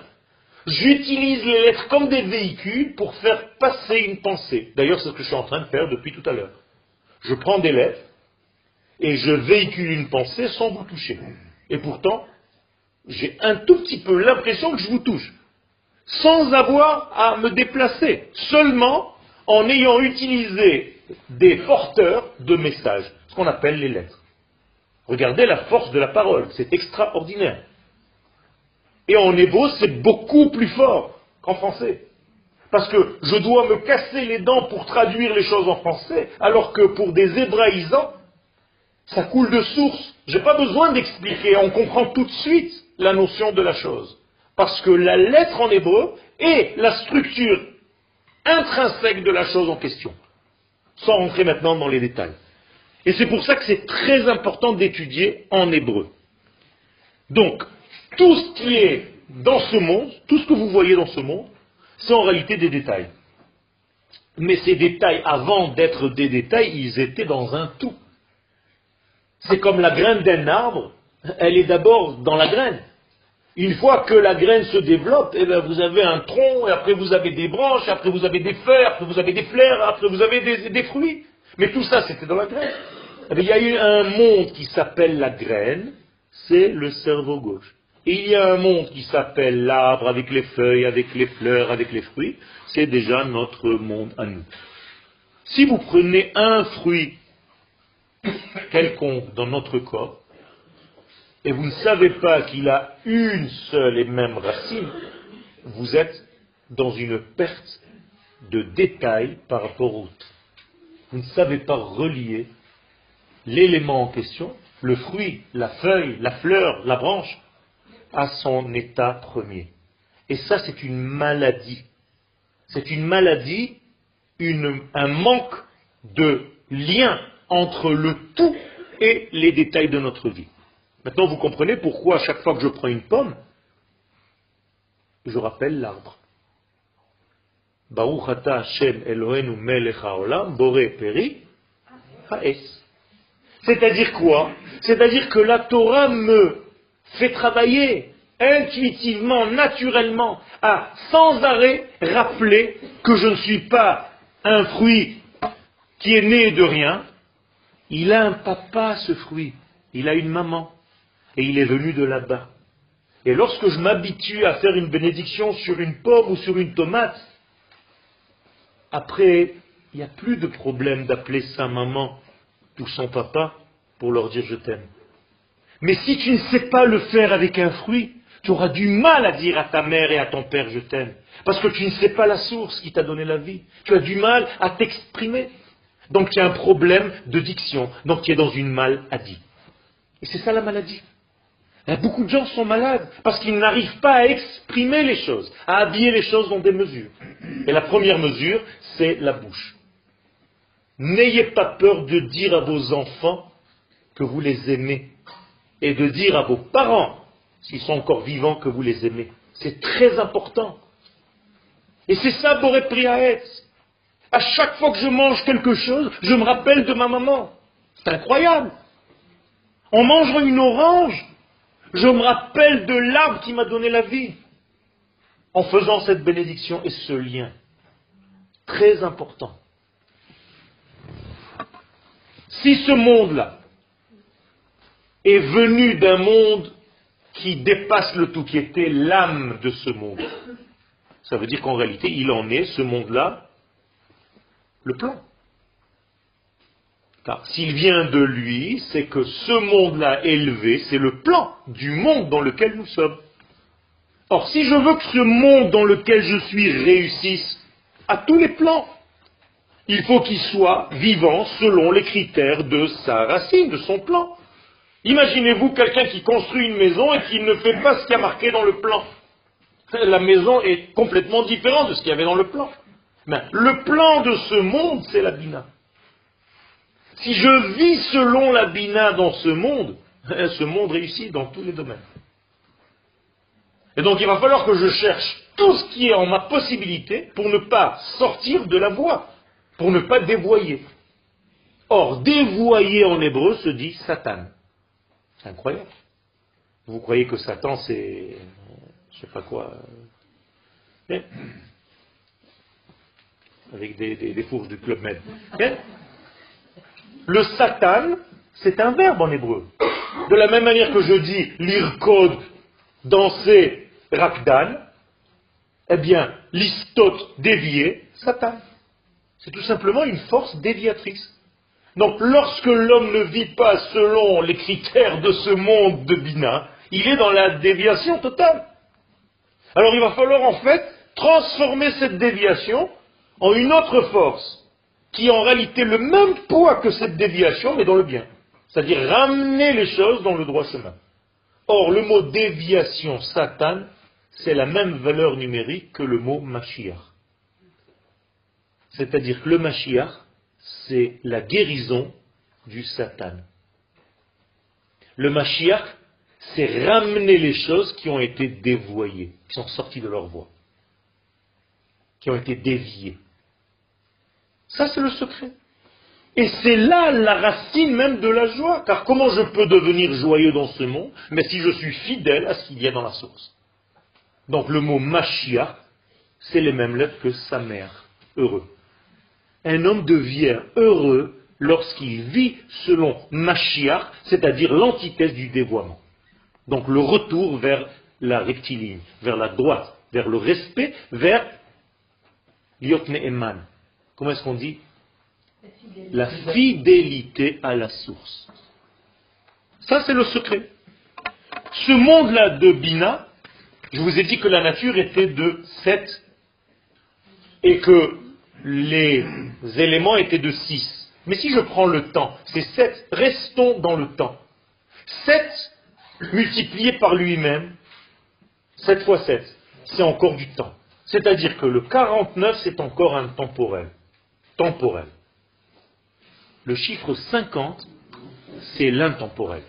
J'utilise les lettres comme des véhicules pour faire passer une pensée. D'ailleurs, c'est ce que je suis en train de faire depuis tout à l'heure. Je prends des lettres et je véhicule une pensée sans vous toucher. Et pourtant, j'ai un tout petit peu l'impression que je vous touche, sans avoir à me déplacer, seulement en ayant utilisé des porteurs de messages, ce qu'on appelle les lettres. Regardez la force de la parole, c'est extraordinaire. Et en hébreu, c'est beaucoup plus fort qu'en français. Parce que je dois me casser les dents pour traduire les choses en français, alors que pour des hébraïsants, ça coule de source. Je n'ai pas besoin d'expliquer, on comprend tout de suite la notion de la chose. Parce que la lettre en hébreu est la structure intrinsèque de la chose en question. Sans rentrer maintenant dans les détails. Et c'est pour ça que c'est très important d'étudier en hébreu. Donc, tout ce qui est dans ce monde, tout ce que vous voyez dans ce monde, c'est en réalité des détails. Mais ces détails, avant d'être des détails, ils étaient dans un tout. C'est comme la graine d'un arbre, elle est d'abord dans la graine. Une fois que la graine se développe, eh bien, vous avez un tronc, et après vous avez des branches, après vous avez des feuilles, après vous avez des fleurs, après vous avez des, fruits. Mais tout ça, c'était dans la graine. Eh il y a eu un monde qui s'appelle la graine, c'est le cerveau gauche il y a un monde qui s'appelle l'arbre avec les feuilles, avec les fleurs, avec les fruits. C'est déjà notre monde à nous. Si vous prenez un fruit quelconque dans notre corps, et vous ne savez pas qu'il a une seule et même racine, vous êtes dans une perte de détail par rapport au vous ne savez pas relier l'élément en question, le fruit, la feuille, la fleur, la branche, à son état premier. Et ça, c'est une maladie. C'est une maladie, un manque de lien entre le tout et les détails de notre vie. Maintenant, vous comprenez pourquoi à chaque fois que je prends une pomme, je rappelle l'arbre. Baruch Hashem Eloheinu melech haolam, bore peri, haes. C'est-à-dire quoi? C'est-à-dire que la Torah me fait travailler intuitivement, naturellement, à sans arrêt rappeler que je ne suis pas un fruit qui est né de rien. Il a un papa, ce fruit. Il a une maman. Et il est venu de là-bas. Et lorsque je m'habitue à faire une bénédiction sur une pomme ou sur une tomate, après, il n'y a plus de problème d'appeler sa maman ou son papa pour leur dire je t'aime. Mais si tu ne sais pas le faire avec un fruit, tu auras du mal à dire à ta mère et à ton père je t'aime. Parce que tu ne sais pas la source qui t'a donné la vie. Tu as du mal à t'exprimer. Donc tu as un problème de diction. Donc tu es dans une maladie. Et c'est ça la maladie. Beaucoup de gens sont malades parce qu'ils n'arrivent pas à exprimer les choses, à habiller les choses dans des mesures. Et la première mesure, c'est la bouche. N'ayez pas peur de dire à vos enfants que vous les aimez et de dire à vos parents, s'ils sont encore vivants, que vous les aimez. C'est très important. Et c'est ça Boré Priaetz. À chaque fois que je mange quelque chose, je me rappelle de ma maman. C'est incroyable. En mangeant une orange, je me rappelle de l'arbre qui m'a donné la vie. En faisant cette bénédiction et ce lien. Très important. Si ce monde-là est venu d'un monde qui dépasse le tout, qui était l'âme de ce monde. Ça veut dire qu'en réalité, il en est, ce monde-là, le plan. Car s'il vient de lui, c'est que ce monde-là élevé, c'est le plan du monde dans lequel nous sommes. Or, si je veux que ce monde dans lequel je suis réussisse à tous les plans, il faut qu'il soit vivant selon les critères de sa racine, de son plan. Imaginez-vous quelqu'un qui construit une maison et qui ne fait pas ce qui a marqué dans le plan. La maison est complètement différente de ce qu'il y avait dans le plan. Mais le plan de ce monde, c'est la bina. Si je vis selon la bina dans ce monde, ce monde réussit dans tous les domaines. Et donc il va falloir que je cherche tout ce qui est en ma possibilité pour ne pas sortir de la voie, pour ne pas dévoyer. Or, dévoyer en hébreu se dit Satan. C'est incroyable. Vous croyez que Satan, c'est. Je sais pas quoi. Euh, hein? avec des, fourches du Club Med. Le Satan, c'est un verbe en hébreu. De la même manière que je dis lire danser, rakdan, eh bien, l'istote dévié, Satan. C'est tout simplement une force déviatrice. Donc lorsque l'homme ne vit pas selon les critères de ce monde de Bina, il est dans la déviation totale. Alors il va falloir en fait transformer cette déviation en une autre force, qui en réalité le même poids que cette déviation, mais dans le bien. C'est-à-dire ramener les choses dans le droit chemin. Or, le mot déviation, Satan, c'est la même valeur numérique que le mot Mashiach. C'est-à-dire que le Mashiach, c'est la guérison du Satan. Le Mashiach, c'est ramener les choses qui ont été dévoyées, qui sont sorties de leur voie, qui ont été déviées. Ça, c'est le secret. Et c'est là la racine même de la joie. Car comment je peux devenir joyeux dans ce monde Mais si je suis fidèle à ce qu'il y a dans la source? Donc le mot Mashiach, c'est les mêmes lettres que sa mère. Heureux un homme devient heureux lorsqu'il vit selon Mashiach, c'est-à-dire l'antithèse du dévoiement. Donc le retour vers la rectiligne, vers la droite, vers le respect, vers Liotne Eman. Comment est-ce qu'on dit La fidélité à la source. Ça, c'est le secret. Ce monde-là de Bina, je vous ai dit que la nature était de 7 et que les éléments étaient de 6. Mais si je prends le temps, c'est 7, restons dans le temps. 7 multiplié par lui-même, 7 fois 7, c'est encore du temps. C'est-à-dire que le 49, c'est encore un temporel. Le chiffre 50, c'est l'intemporel.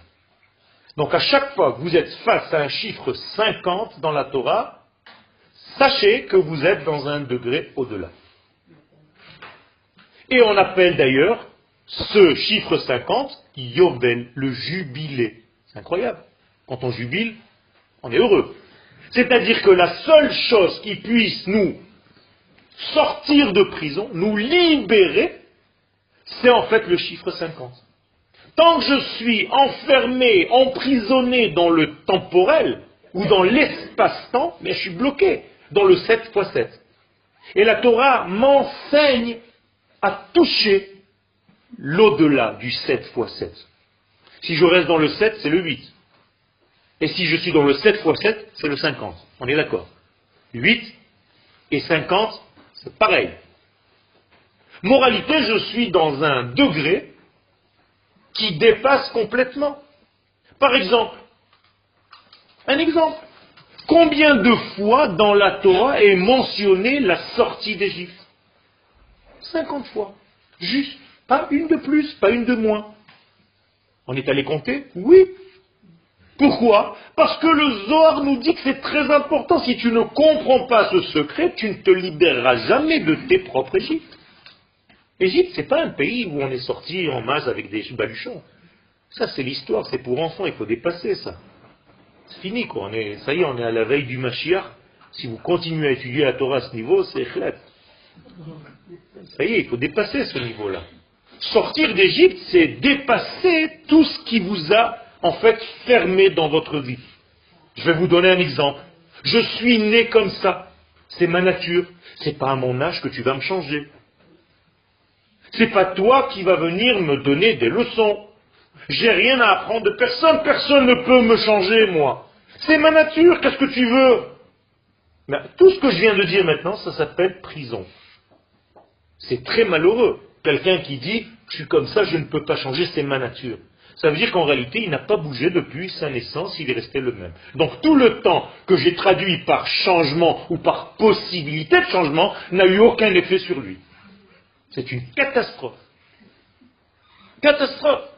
Donc à chaque fois que vous êtes face à un chiffre 50 dans la Torah, sachez que vous êtes dans un degré au-delà. Et on appelle d'ailleurs ce chiffre 50 Yovel, le jubilé. C'est incroyable. Quand on jubile, on est heureux. C'est-à-dire que la seule chose qui puisse nous sortir de prison, nous libérer, c'est en fait le chiffre 50. Tant que je suis enfermé, emprisonné dans le temporel ou dans l'espace-temps, mais je suis bloqué dans le 7 x 7. Et la Torah m'enseigne à toucher l'au-delà du 7 x 7. Si je reste dans le 7, c'est le 8. Et si je suis dans le 7 x 7, c'est le 50. On est d'accord 8 et 50, c'est pareil. Moralité, je suis dans un degré qui dépasse complètement. Par exemple, un exemple. Combien de fois dans la Torah est mentionnée la sortie d'Égypte? 50 fois. Juste. Pas une de plus, pas une de moins. On est allé compter? Oui. Pourquoi? Parce que le Zohar nous dit que c'est très important. Si tu ne comprends pas ce secret, tu ne te libéreras jamais de tes propres Égyptes. Égypte, n'est pas un pays où on est sorti en masse avec des baluchons. Ça, c'est l'histoire, c'est pour enfants, il faut dépasser ça. C'est fini, quoi. On est, ça y est, on est à la veille du Mashiach. Si vous continuez à étudier la Torah à ce niveau, c'est chlet. Ça y est, il faut dépasser ce niveau-là. Sortir d'Égypte, c'est dépasser tout ce qui vous a, en fait, fermé dans votre vie. Je vais vous donner un exemple. Je suis né comme ça. C'est ma nature. C'est pas à mon âge que tu vas me changer. C'est pas toi qui vas venir me donner des leçons. J'ai rien à apprendre de personne. Personne ne peut me changer, moi. C'est ma nature. Qu'est-ce que tu veux? Mais Tout ce que je viens de dire maintenant, ça s'appelle prison. C'est très malheureux. Quelqu'un qui dit, je suis comme ça, je ne peux pas changer, c'est ma nature. Ça veut dire qu'en réalité, il n'a pas bougé depuis sa naissance, il est resté le même. Donc tout le temps que j'ai traduit par changement ou par possibilité de changement n'a eu aucun effet sur lui. C'est une catastrophe. Catastrophe.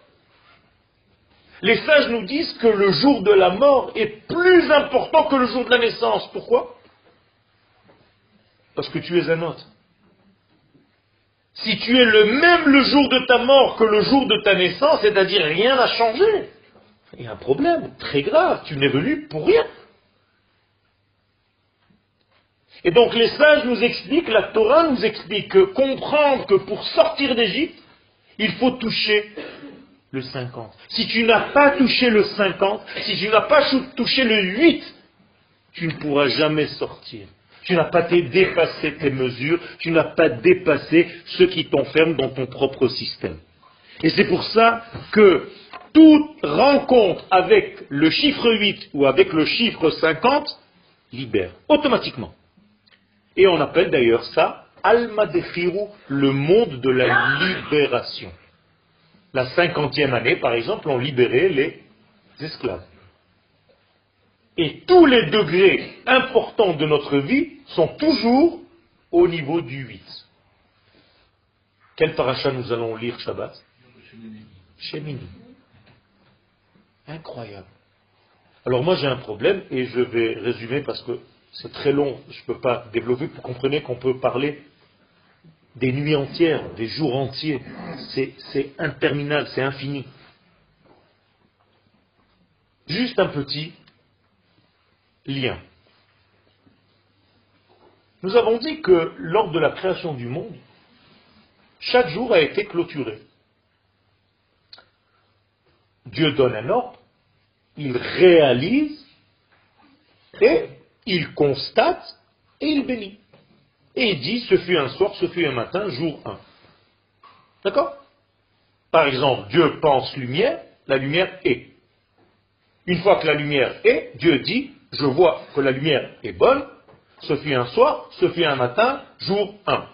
Les sages nous disent que le jour de la mort est plus important que le jour de la naissance. Pourquoi? Parce que tu es un autre. Si tu es le même le jour de ta mort que le jour de ta naissance, c'est-à-dire rien n'a changé, il y a un problème très grave. Tu n'es venu pour rien. Et donc les sages nous expliquent, la Torah nous explique que comprendre que pour sortir d'Égypte, il faut toucher le 50. Si tu n'as pas touché le 50, si tu n'as pas touché le 8, tu ne pourras jamais sortir. Tu n'as pas dépassé tes mesures, tu n'as pas dépassé ce qui t'enferme dans ton propre système. Et c'est pour ça que toute rencontre avec le chiffre 8 ou avec le chiffre 50 libère automatiquement. Et on appelle d'ailleurs ça Alma Defiru, le monde de la libération. La cinquantième année, par exemple, on libérait les esclaves. Et tous les degrés importants de notre vie sont toujours au niveau du 8. Quel paracha nous allons lire Shabbat? Shemini. Incroyable. Alors moi j'ai un problème et je vais résumer parce que c'est très long, je ne peux pas développer, vous comprenez qu'on peut parler des nuits entières, des jours entiers. C'est interminable, c'est infini. Juste un petit lien. Nous avons dit que lors de la création du monde, chaque jour a été clôturé. Dieu donne un ordre, il réalise et il constate et il bénit. Et il dit, ce fut un soir, ce fut un matin, jour 1. D'accord? Par exemple, Dieu pense lumière, la lumière est. Une fois que la lumière est, Dieu dit, je vois que la lumière est bonne, ce fut un soir, ce fut un matin, jour 1.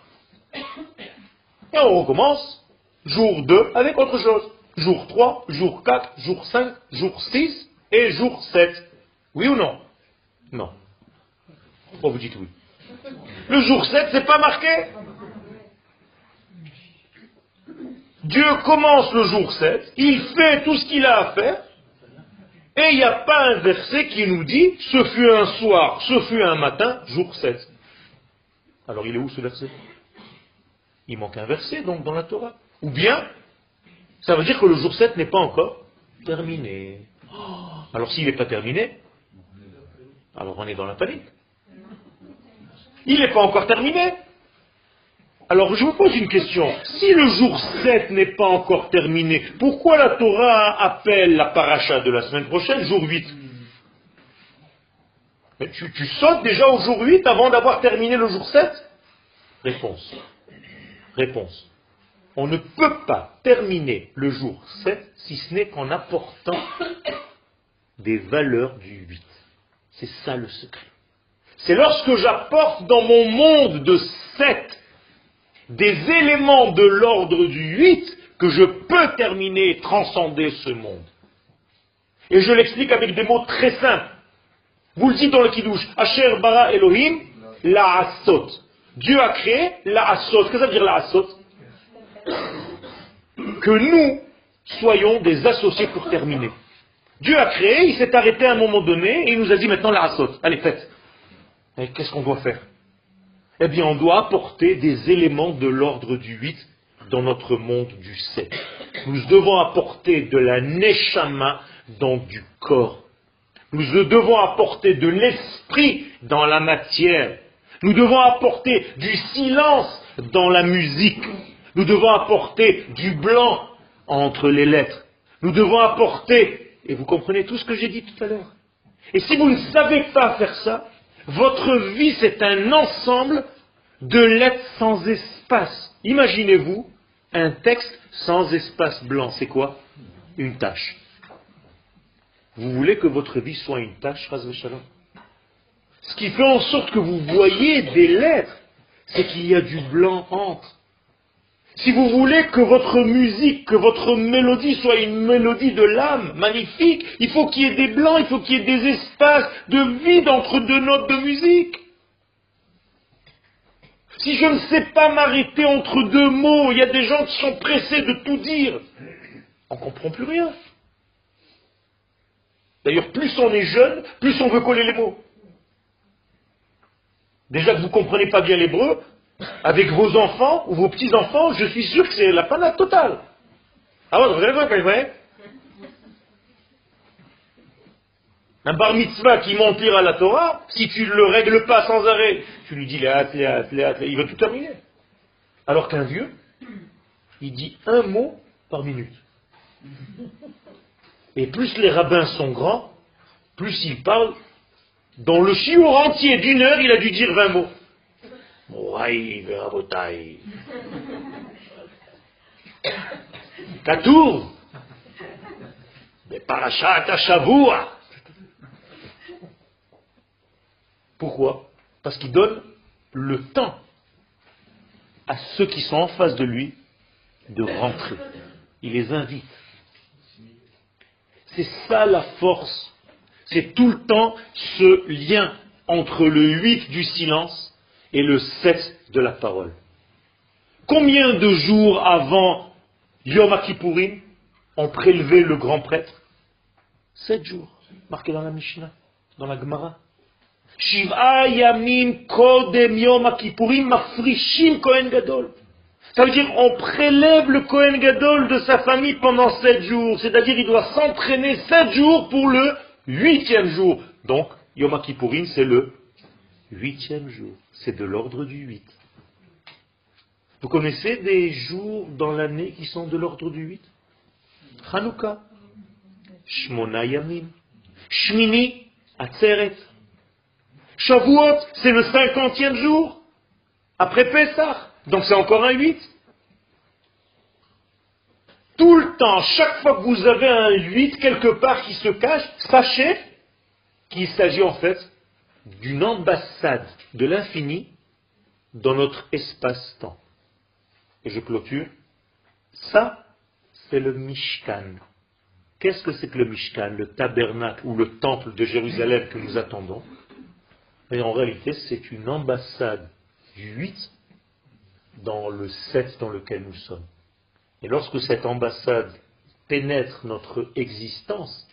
Et on recommence, jour 2 avec autre chose. Jour 3, jour 4, jour 5, jour 6 et jour 7. Oui ou non? Non. Pourquoi vous dites oui Le jour 7, c'est pas marqué? Dieu commence le jour 7, il fait tout ce qu'il a à faire, et il n'y a pas un verset qui nous dit ce fut un soir, ce fut un matin, jour 7. Alors il est où ce verset? Il manque un verset donc dans la Torah. Ou bien, ça veut dire que le jour 7 n'est pas encore terminé. Alors s'il n'est pas terminé, alors on est dans la panique. Il n'est pas encore terminé. Alors je vous pose une question. Si le jour 7 n'est pas encore terminé, pourquoi la Torah appelle la paracha de la semaine prochaine jour 8 tu, tu sautes déjà au jour 8 avant d'avoir terminé le jour 7 Réponse. Réponse. On ne peut pas terminer le jour 7 si ce n'est qu'en apportant des valeurs du 8. C'est ça le secret. C'est lorsque j'apporte dans mon monde de 7 des éléments de l'ordre du 8 que je peux terminer et transcender ce monde. Et je l'explique avec des mots très simples. Vous le dites dans le Kiddush, Asher bara Elohim, la asot. Dieu a créé la asot. Qu'est-ce que ça veut dire la asot? Que nous soyons des associés pour terminer. Dieu a créé, il s'est arrêté à un moment donné et il nous a dit maintenant la asot. Allez, faites. Qu'est-ce qu'on doit faire? Eh bien on doit apporter des éléments de l'ordre du 8 dans notre monde du 7. Nous devons apporter de la neshama dans du corps. Nous devons apporter de l'esprit dans la matière. Nous devons apporter du silence dans la musique. Nous devons apporter du blanc entre les lettres. Nous devons apporter, et vous comprenez tout ce que j'ai dit tout à l'heure. Et si vous ne savez pas faire ça, votre vie, c'est un ensemble de lettres sans espace. Imaginez-vous un texte sans espace blanc. C'est quoi? Une tâche. Vous voulez que votre vie soit une tâche, Ce qui fait en sorte que vous voyez des lettres, c'est qu'il y a du blanc entre. Si vous voulez que votre musique, que votre mélodie soit une mélodie de l'âme, magnifique, il faut qu'il y ait des blancs, il faut qu'il y ait des espaces de vide entre deux notes de musique. Si je ne sais pas m'arrêter entre deux mots, il y a des gens qui sont pressés de tout dire, on ne comprend plus rien. D'ailleurs, plus on est jeune, plus on veut coller les mots. Déjà que vous ne comprenez pas bien l'hébreu, avec vos enfants ou vos petits-enfants, je suis sûr que c'est la panade totale. Ah ouais, vous avez vrai Un bar mitzvah qui monte lire à la Torah, si tu ne le règles pas sans arrêt, tu lui dis hâte, les hâte, il va tout terminer. Alors qu'un vieux, il dit un mot par minute. Et plus les rabbins sont grands, plus ils parlent. Dans le chiour entier d'une heure, il a dû dire 20 mots. Katour, mais parachat Shavua. Pourquoi? Parce qu'il donne le temps à ceux qui sont en face de lui de rentrer. Il les invite. C'est ça la force. C'est tout le temps ce lien entre le 8 du silence et le 7 de la parole. Combien de jours avant Yom Kippourim ont prélevé le grand prêtre? Sept jours, marqué dans la Mishnah, dans la Gemara. Ça veut dire on prélève le Kohen Gadol de sa famille pendant sept jours. C'est-à-dire il doit s'entraîner sept jours pour le huitième jour. Donc Yom Kippourim c'est le huitième jour. C'est de l'ordre du huit. Vous connaissez des jours dans l'année qui sont de l'ordre du huit? Hanouka, Shmona Yamim, Shmini, Atzeret. Shavuot, c'est le cinquantième jour, après Pessah. Donc c'est encore un huit. Tout le temps, chaque fois que vous avez un huit quelque part qui se cache, sachez qu'il s'agit en fait d'une ambassade de l'infini dans notre espace-temps. Et je clôture Ça, c'est le Mishkan. Qu'est-ce que c'est que le Mishkan, le tabernacle ou le temple de Jérusalem que nous attendons? Mais en réalité, c'est une ambassade du 8 dans le 7 dans lequel nous sommes. Et lorsque cette ambassade pénètre notre existence,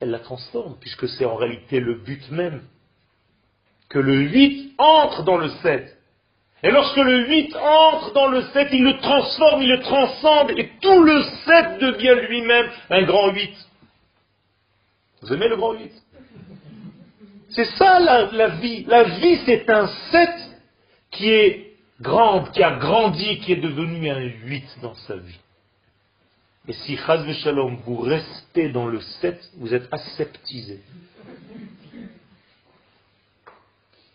elle la transforme, puisque c'est en réalité le but même. Que le 8 entre dans le 7. Et lorsque le 8 entre dans le 7, il le transforme, il le transcende, et tout le 7 devient lui-même un grand 8. Vous aimez le grand 8 C'est ça la, vie. La vie, c'est un 7 qui est grande, qui a grandi, qui est devenu un 8 dans sa vie. Et si Chaz Shalom, vous restez dans le 7, vous êtes aseptisé.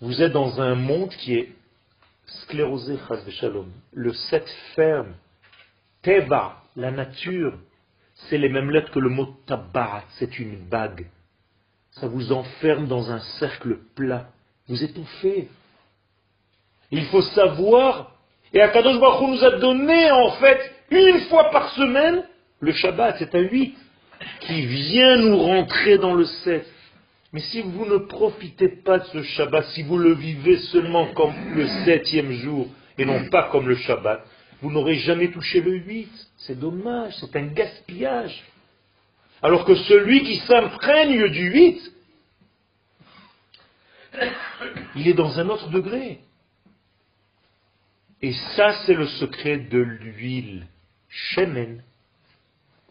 Vous êtes dans un monde qui est sclérosé, Shalom. Le 7 ferme. Teva, la nature, c'est les mêmes lettres que le mot tabarat, c'est une bague. Ça vous enferme dans un cercle plat. Vous étouffez. Il faut savoir, et Akadosh Baruch nous a donné en fait une fois par semaine le Shabbat, c'est un 8 qui vient nous rentrer dans le 7. Mais si vous ne profitez pas de ce Shabbat, si vous le vivez seulement comme le septième jour et non pas comme le Shabbat, vous n'aurez jamais touché le 8. C'est dommage, c'est un gaspillage. Alors que celui qui s'imprègne du 8, il est dans un autre degré. Et ça, c'est le secret de l'huile. Shemen.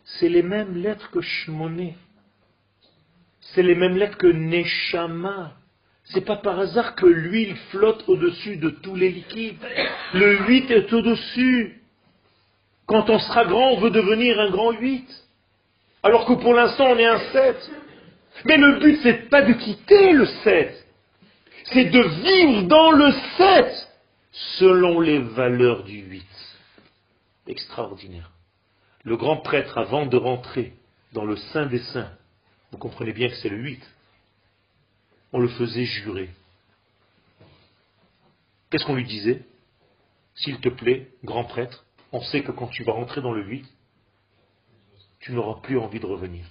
C'est les mêmes lettres que Shmoné. C'est les mêmes lettres que Neshama. C'est pas par hasard que l'huile flotte au-dessus de tous les liquides. Le 8 est au-dessus. Quand on sera grand, on veut devenir un grand 8. Alors que pour l'instant, on est un 7. Mais le but, c'est pas de quitter le 7. C'est de vivre dans le 7 selon les valeurs du 8. Extraordinaire. Le grand prêtre, avant de rentrer dans le Saint des Saints, vous comprenez bien que c'est le 8, on le faisait jurer. Qu'est-ce qu'on lui disait? S'il te plaît, grand prêtre, on sait que quand tu vas rentrer dans le 8, tu n'auras plus envie de revenir.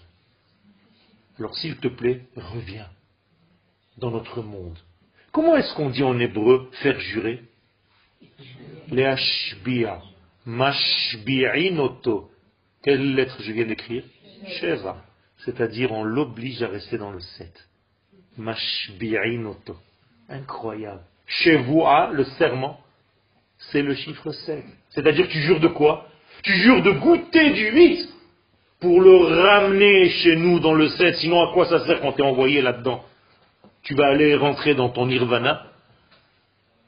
Alors s'il te plaît, reviens dans notre monde. Comment est-ce qu'on dit en hébreu faire jurer? Leashbia. Mashbi'inoto. Quelle lettre je viens d'écrire? Sheva. C'est-à-dire on l'oblige à rester dans le 7. Mashbi'inoto. Incroyable. Shevua, le serment, c'est le chiffre 7. C'est-à-dire tu jures de quoi? Tu jures de goûter du 8 pour le ramener chez nous dans le 7. Sinon à quoi ça sert quand tu es envoyé là-dedans? Tu vas aller rentrer dans ton nirvana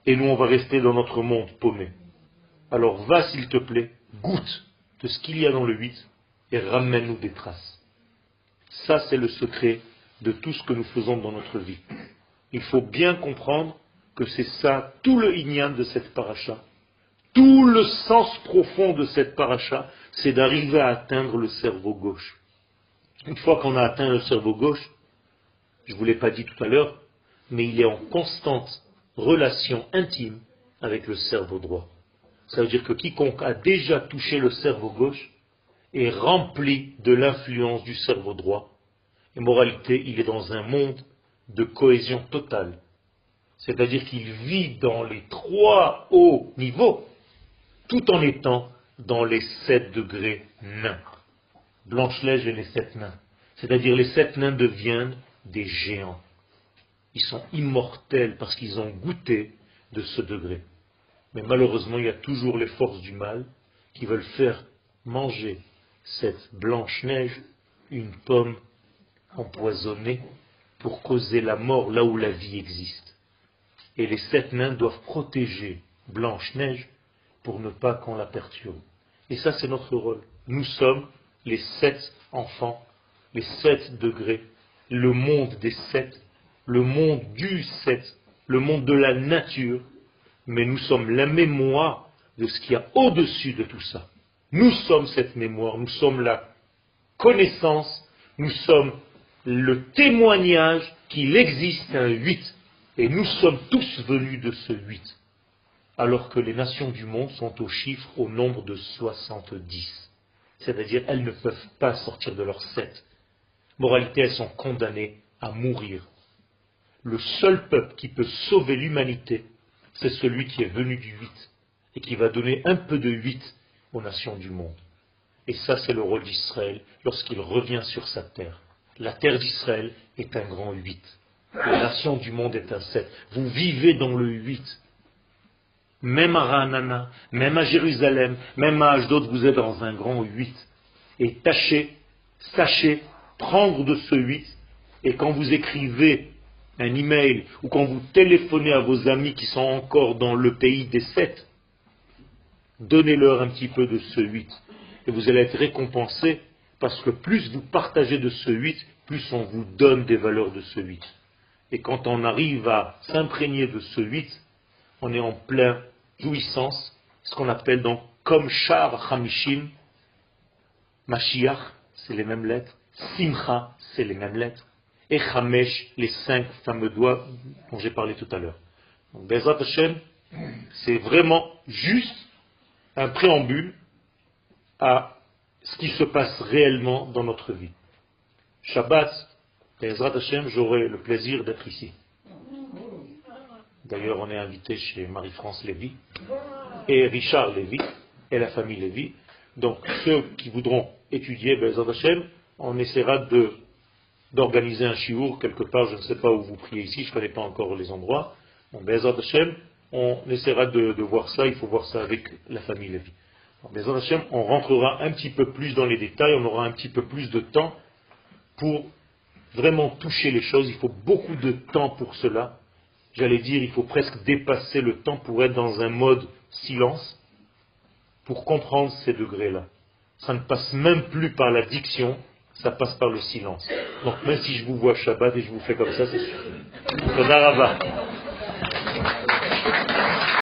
et nous on va rester dans notre monde paumé. Alors va s'il te plaît, goûte de ce qu'il y a dans le 8 et ramène-nous des traces. Ça c'est le secret de tout ce que nous faisons dans notre vie. Il faut bien comprendre que c'est ça tout le ignan de cette paracha. Tout le sens profond de cette paracha, c'est d'arriver à atteindre le cerveau gauche. Une fois qu'on a atteint le cerveau gauche, je ne vous l'ai pas dit tout à l'heure, mais il est en constante relation intime avec le cerveau droit. Ça veut dire que quiconque a déjà touché le cerveau gauche est rempli de l'influence du cerveau droit. Et moralité, il est dans un monde de cohésion totale. C'est-à-dire qu'il vit dans les trois hauts niveaux, tout en étant dans les sept degrés nains. Blanche-Neige et les sept nains. C'est-à-dire les sept nains deviennent des géants. Ils sont immortels parce qu'ils ont goûté de ce degré. Mais malheureusement, il y a toujours les forces du mal qui veulent faire manger cette blanche-neige une pomme empoisonnée pour causer la mort là où la vie existe. Et les sept nains doivent protéger Blanche-Neige pour ne pas qu'on la perturbe. Et ça, c'est notre rôle. Nous sommes les sept enfants, les sept degrés, le monde des sept le monde du 7, le monde de la nature, mais nous sommes la mémoire de ce qu'il y a au-dessus de tout ça. Nous sommes cette mémoire, nous sommes la connaissance, nous sommes le témoignage qu'il existe un 8. Et nous sommes tous venus de ce 8. alors que les nations du monde sont au chiffre au nombre de 70. C'est-à-dire, elles ne peuvent pas sortir de leur 7. Moralité, elles sont condamnées à mourir. Le seul peuple qui peut sauver l'humanité, c'est celui qui est venu du 8 et qui va donner un peu de 8 aux nations du monde. Et ça, c'est le rôle d'Israël lorsqu'il revient sur sa terre. La terre d'Israël est un grand 8. La nation du monde est un 7. Vous vivez dans le 8. Même à Ranana, même à Jérusalem, même à Ashdod, vous êtes dans un grand 8. Et tâchez, sachez prendre de ce 8. Et quand vous écrivez un email ou quand vous téléphonez à vos amis qui sont encore dans le pays des 7, donnez-leur un petit peu de ce 8. Et vous allez être récompensé parce que plus vous partagez de ce 8, plus on vous donne des valeurs de ce 8. Et quand on arrive à s'imprégner de ce 8, on est en plein jouissance, ce qu'on appelle donc comme Shar Hamishim, Mashiach, c'est les mêmes lettres, Simcha, c'est les mêmes lettres, et Chamesh, les cinq fameux doigts dont j'ai parlé tout à l'heure. Donc Bezrat Hashem, c'est vraiment juste un préambule à ce qui se passe réellement dans notre vie. Shabbat, Bezrat Hashem, j'aurai le plaisir d'être ici. D'ailleurs, on est invité chez Marie-France Lévy et Richard Lévy et la famille Lévy. Donc, ceux qui voudront étudier Bezrat Hashem, on essaiera d'organiser un chiour quelque part, je ne sais pas où vous priez ici, je ne connais pas encore les endroits. Bon, Bezrat Hashem, on essaiera de, voir ça, il faut voir ça avec la famille Lévy. Bezrat Hashem, on rentrera un petit peu plus dans les détails, on aura un petit peu plus de temps pour vraiment toucher les choses, il faut beaucoup de temps pour cela. J'allais dire, il faut presque dépasser le temps pour être dans un mode silence, pour comprendre ces degrés-là. Ça ne passe même plus par la diction, ça passe par le silence. Donc même si je vous vois Shabbat et je vous fais comme ça, c'est sûr.